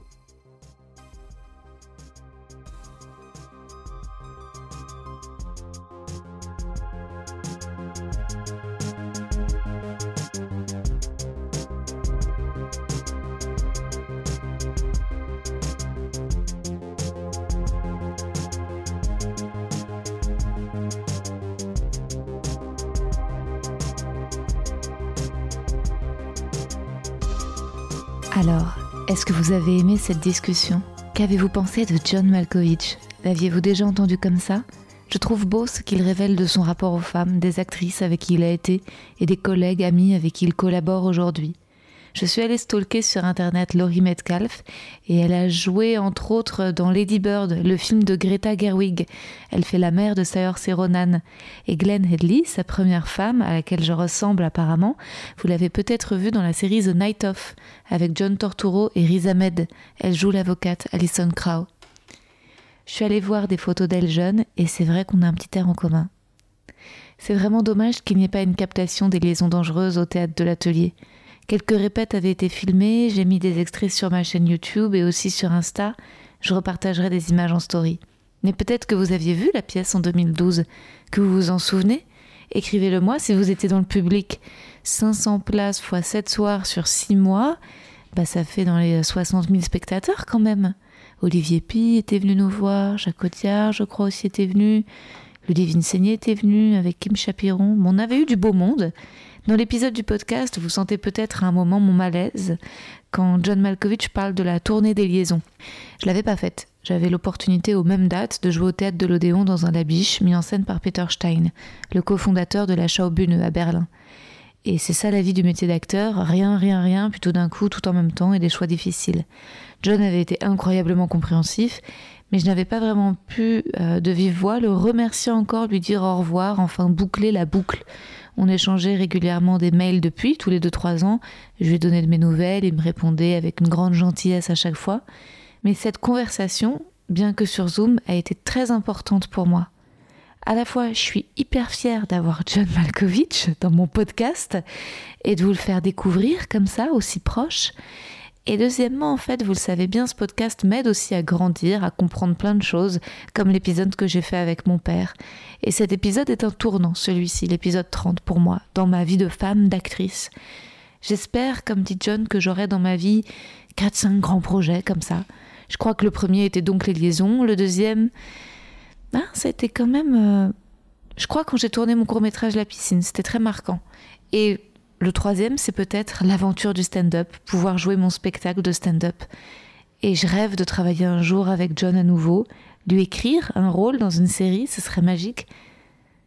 Est-ce que vous avez aimé cette discussion? Qu'avez-vous pensé de John Malkovich? L'aviez-vous déjà entendu comme ça? Je trouve beau ce qu'il révèle de son rapport aux femmes, des actrices avec qui il a été et des collègues amis avec qui il collabore aujourd'hui. Je suis allée stalker sur internet Laurie Metcalf et elle a joué entre autres dans Lady Bird, le film de Greta Gerwig. Elle fait la mère de Saoirse Ronan. Et Glenn Headley, sa première femme, à laquelle je ressemble apparemment, vous l'avez peut-être vue dans la série The Night Of avec John Torturo et Riz Ahmed. Elle joue l'avocate Alison Crow. Je suis allée voir des photos d'elle jeune et c'est vrai qu'on a un petit air en commun. C'est vraiment dommage qu'il n'y ait pas une captation des liaisons dangereuses au théâtre de l'atelier. Quelques répètes avaient été filmées, j'ai mis des extraits sur ma chaîne YouTube et aussi sur Insta. Je repartagerai des images en story. Mais peut-être que vous aviez vu la pièce en 2012, que vous vous en souvenez? Écrivez-le moi si vous étiez dans le public. 500 places x 7 soirs sur 6 mois, bah ça fait dans les 60 000 spectateurs quand même. Olivier Pi était venu nous voir, Jacques Audiard, je crois aussi était venu, Ludivine Seigné était venu avec Kim Chapiron. on avait eu du beau monde. Dans l'épisode du podcast, vous sentez peut-être à un moment mon malaise quand John Malkovich parle de la tournée des liaisons. Je l'avais pas faite. J'avais l'opportunité aux mêmes dates de jouer au théâtre de l'Odéon dans un labiche mis en scène par Peter Stein, le cofondateur de la Schaubühne à Berlin. Et c'est ça la vie du métier d'acteur, rien, rien, rien, plutôt d'un coup, tout en même temps, et des choix difficiles. John avait été incroyablement compréhensif, mais je n'avais pas vraiment pu, euh, de vive voix, le remercier encore, lui dire au revoir, enfin boucler la boucle on échangeait régulièrement des mails depuis, tous les 2-3 ans. Je lui ai donné de mes nouvelles, il me répondait avec une grande gentillesse à chaque fois. Mais cette conversation, bien que sur Zoom, a été très importante pour moi. À la fois, je suis hyper fière d'avoir John Malkovich dans mon podcast et de vous le faire découvrir comme ça, aussi proche. Et deuxièmement, en fait, vous le savez bien, ce podcast m'aide aussi à grandir, à comprendre plein de choses, comme l'épisode que j'ai fait avec mon père. Et cet épisode est un tournant, celui-ci, l'épisode 30 pour moi, dans ma vie de femme, d'actrice. J'espère, comme dit John, que j'aurai dans ma vie 4-5 grands projets comme ça. Je crois que le premier était donc les liaisons, le deuxième, ben, ça a été quand même... Euh, je crois quand j'ai tourné mon court métrage La piscine, c'était très marquant. Et le troisième, c'est peut-être l'aventure du stand-up, pouvoir jouer mon spectacle de stand-up. Et je rêve de travailler un jour avec John à nouveau, lui écrire un rôle dans une série, ce serait magique.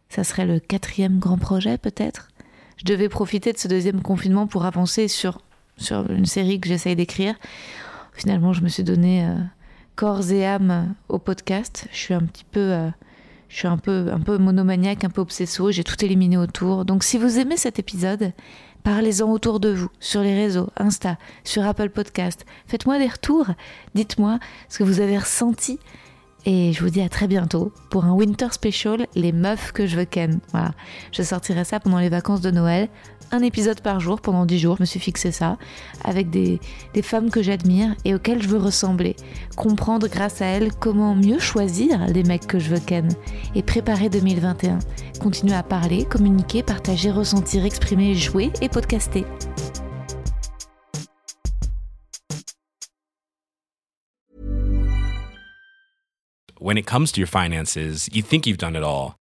Ça serait le quatrième grand projet peut-être. Je Je devais profiter de ce deuxième confinement pour avancer sur, sur une série que j'essaye d'écrire. Finalement, je me suis donné euh, corps et âme au podcast. Je suis un petit peu... Euh, je suis un peu, un peu monomaniaque, un peu obsesso, j'ai tout éliminé autour. Donc si vous aimez cet épisode, parlez-en autour de vous, sur les réseaux, Insta, sur Apple Podcast. Faites-moi des retours, dites-moi ce que vous avez ressenti. Et je vous dis à très bientôt pour un Winter Special, les meufs que je veux ken. Voilà, je sortirai ça pendant les vacances de Noël un épisode par jour pendant 10 jours, je me suis fixé ça, avec des, des femmes que j'admire et auxquelles je veux ressembler. Comprendre grâce à elles comment mieux choisir les mecs que je veux ken. Et préparer 2021. Continuer à parler, communiquer, partager, ressentir, exprimer, jouer et podcaster. When it comes to your finances, you think you've done it all.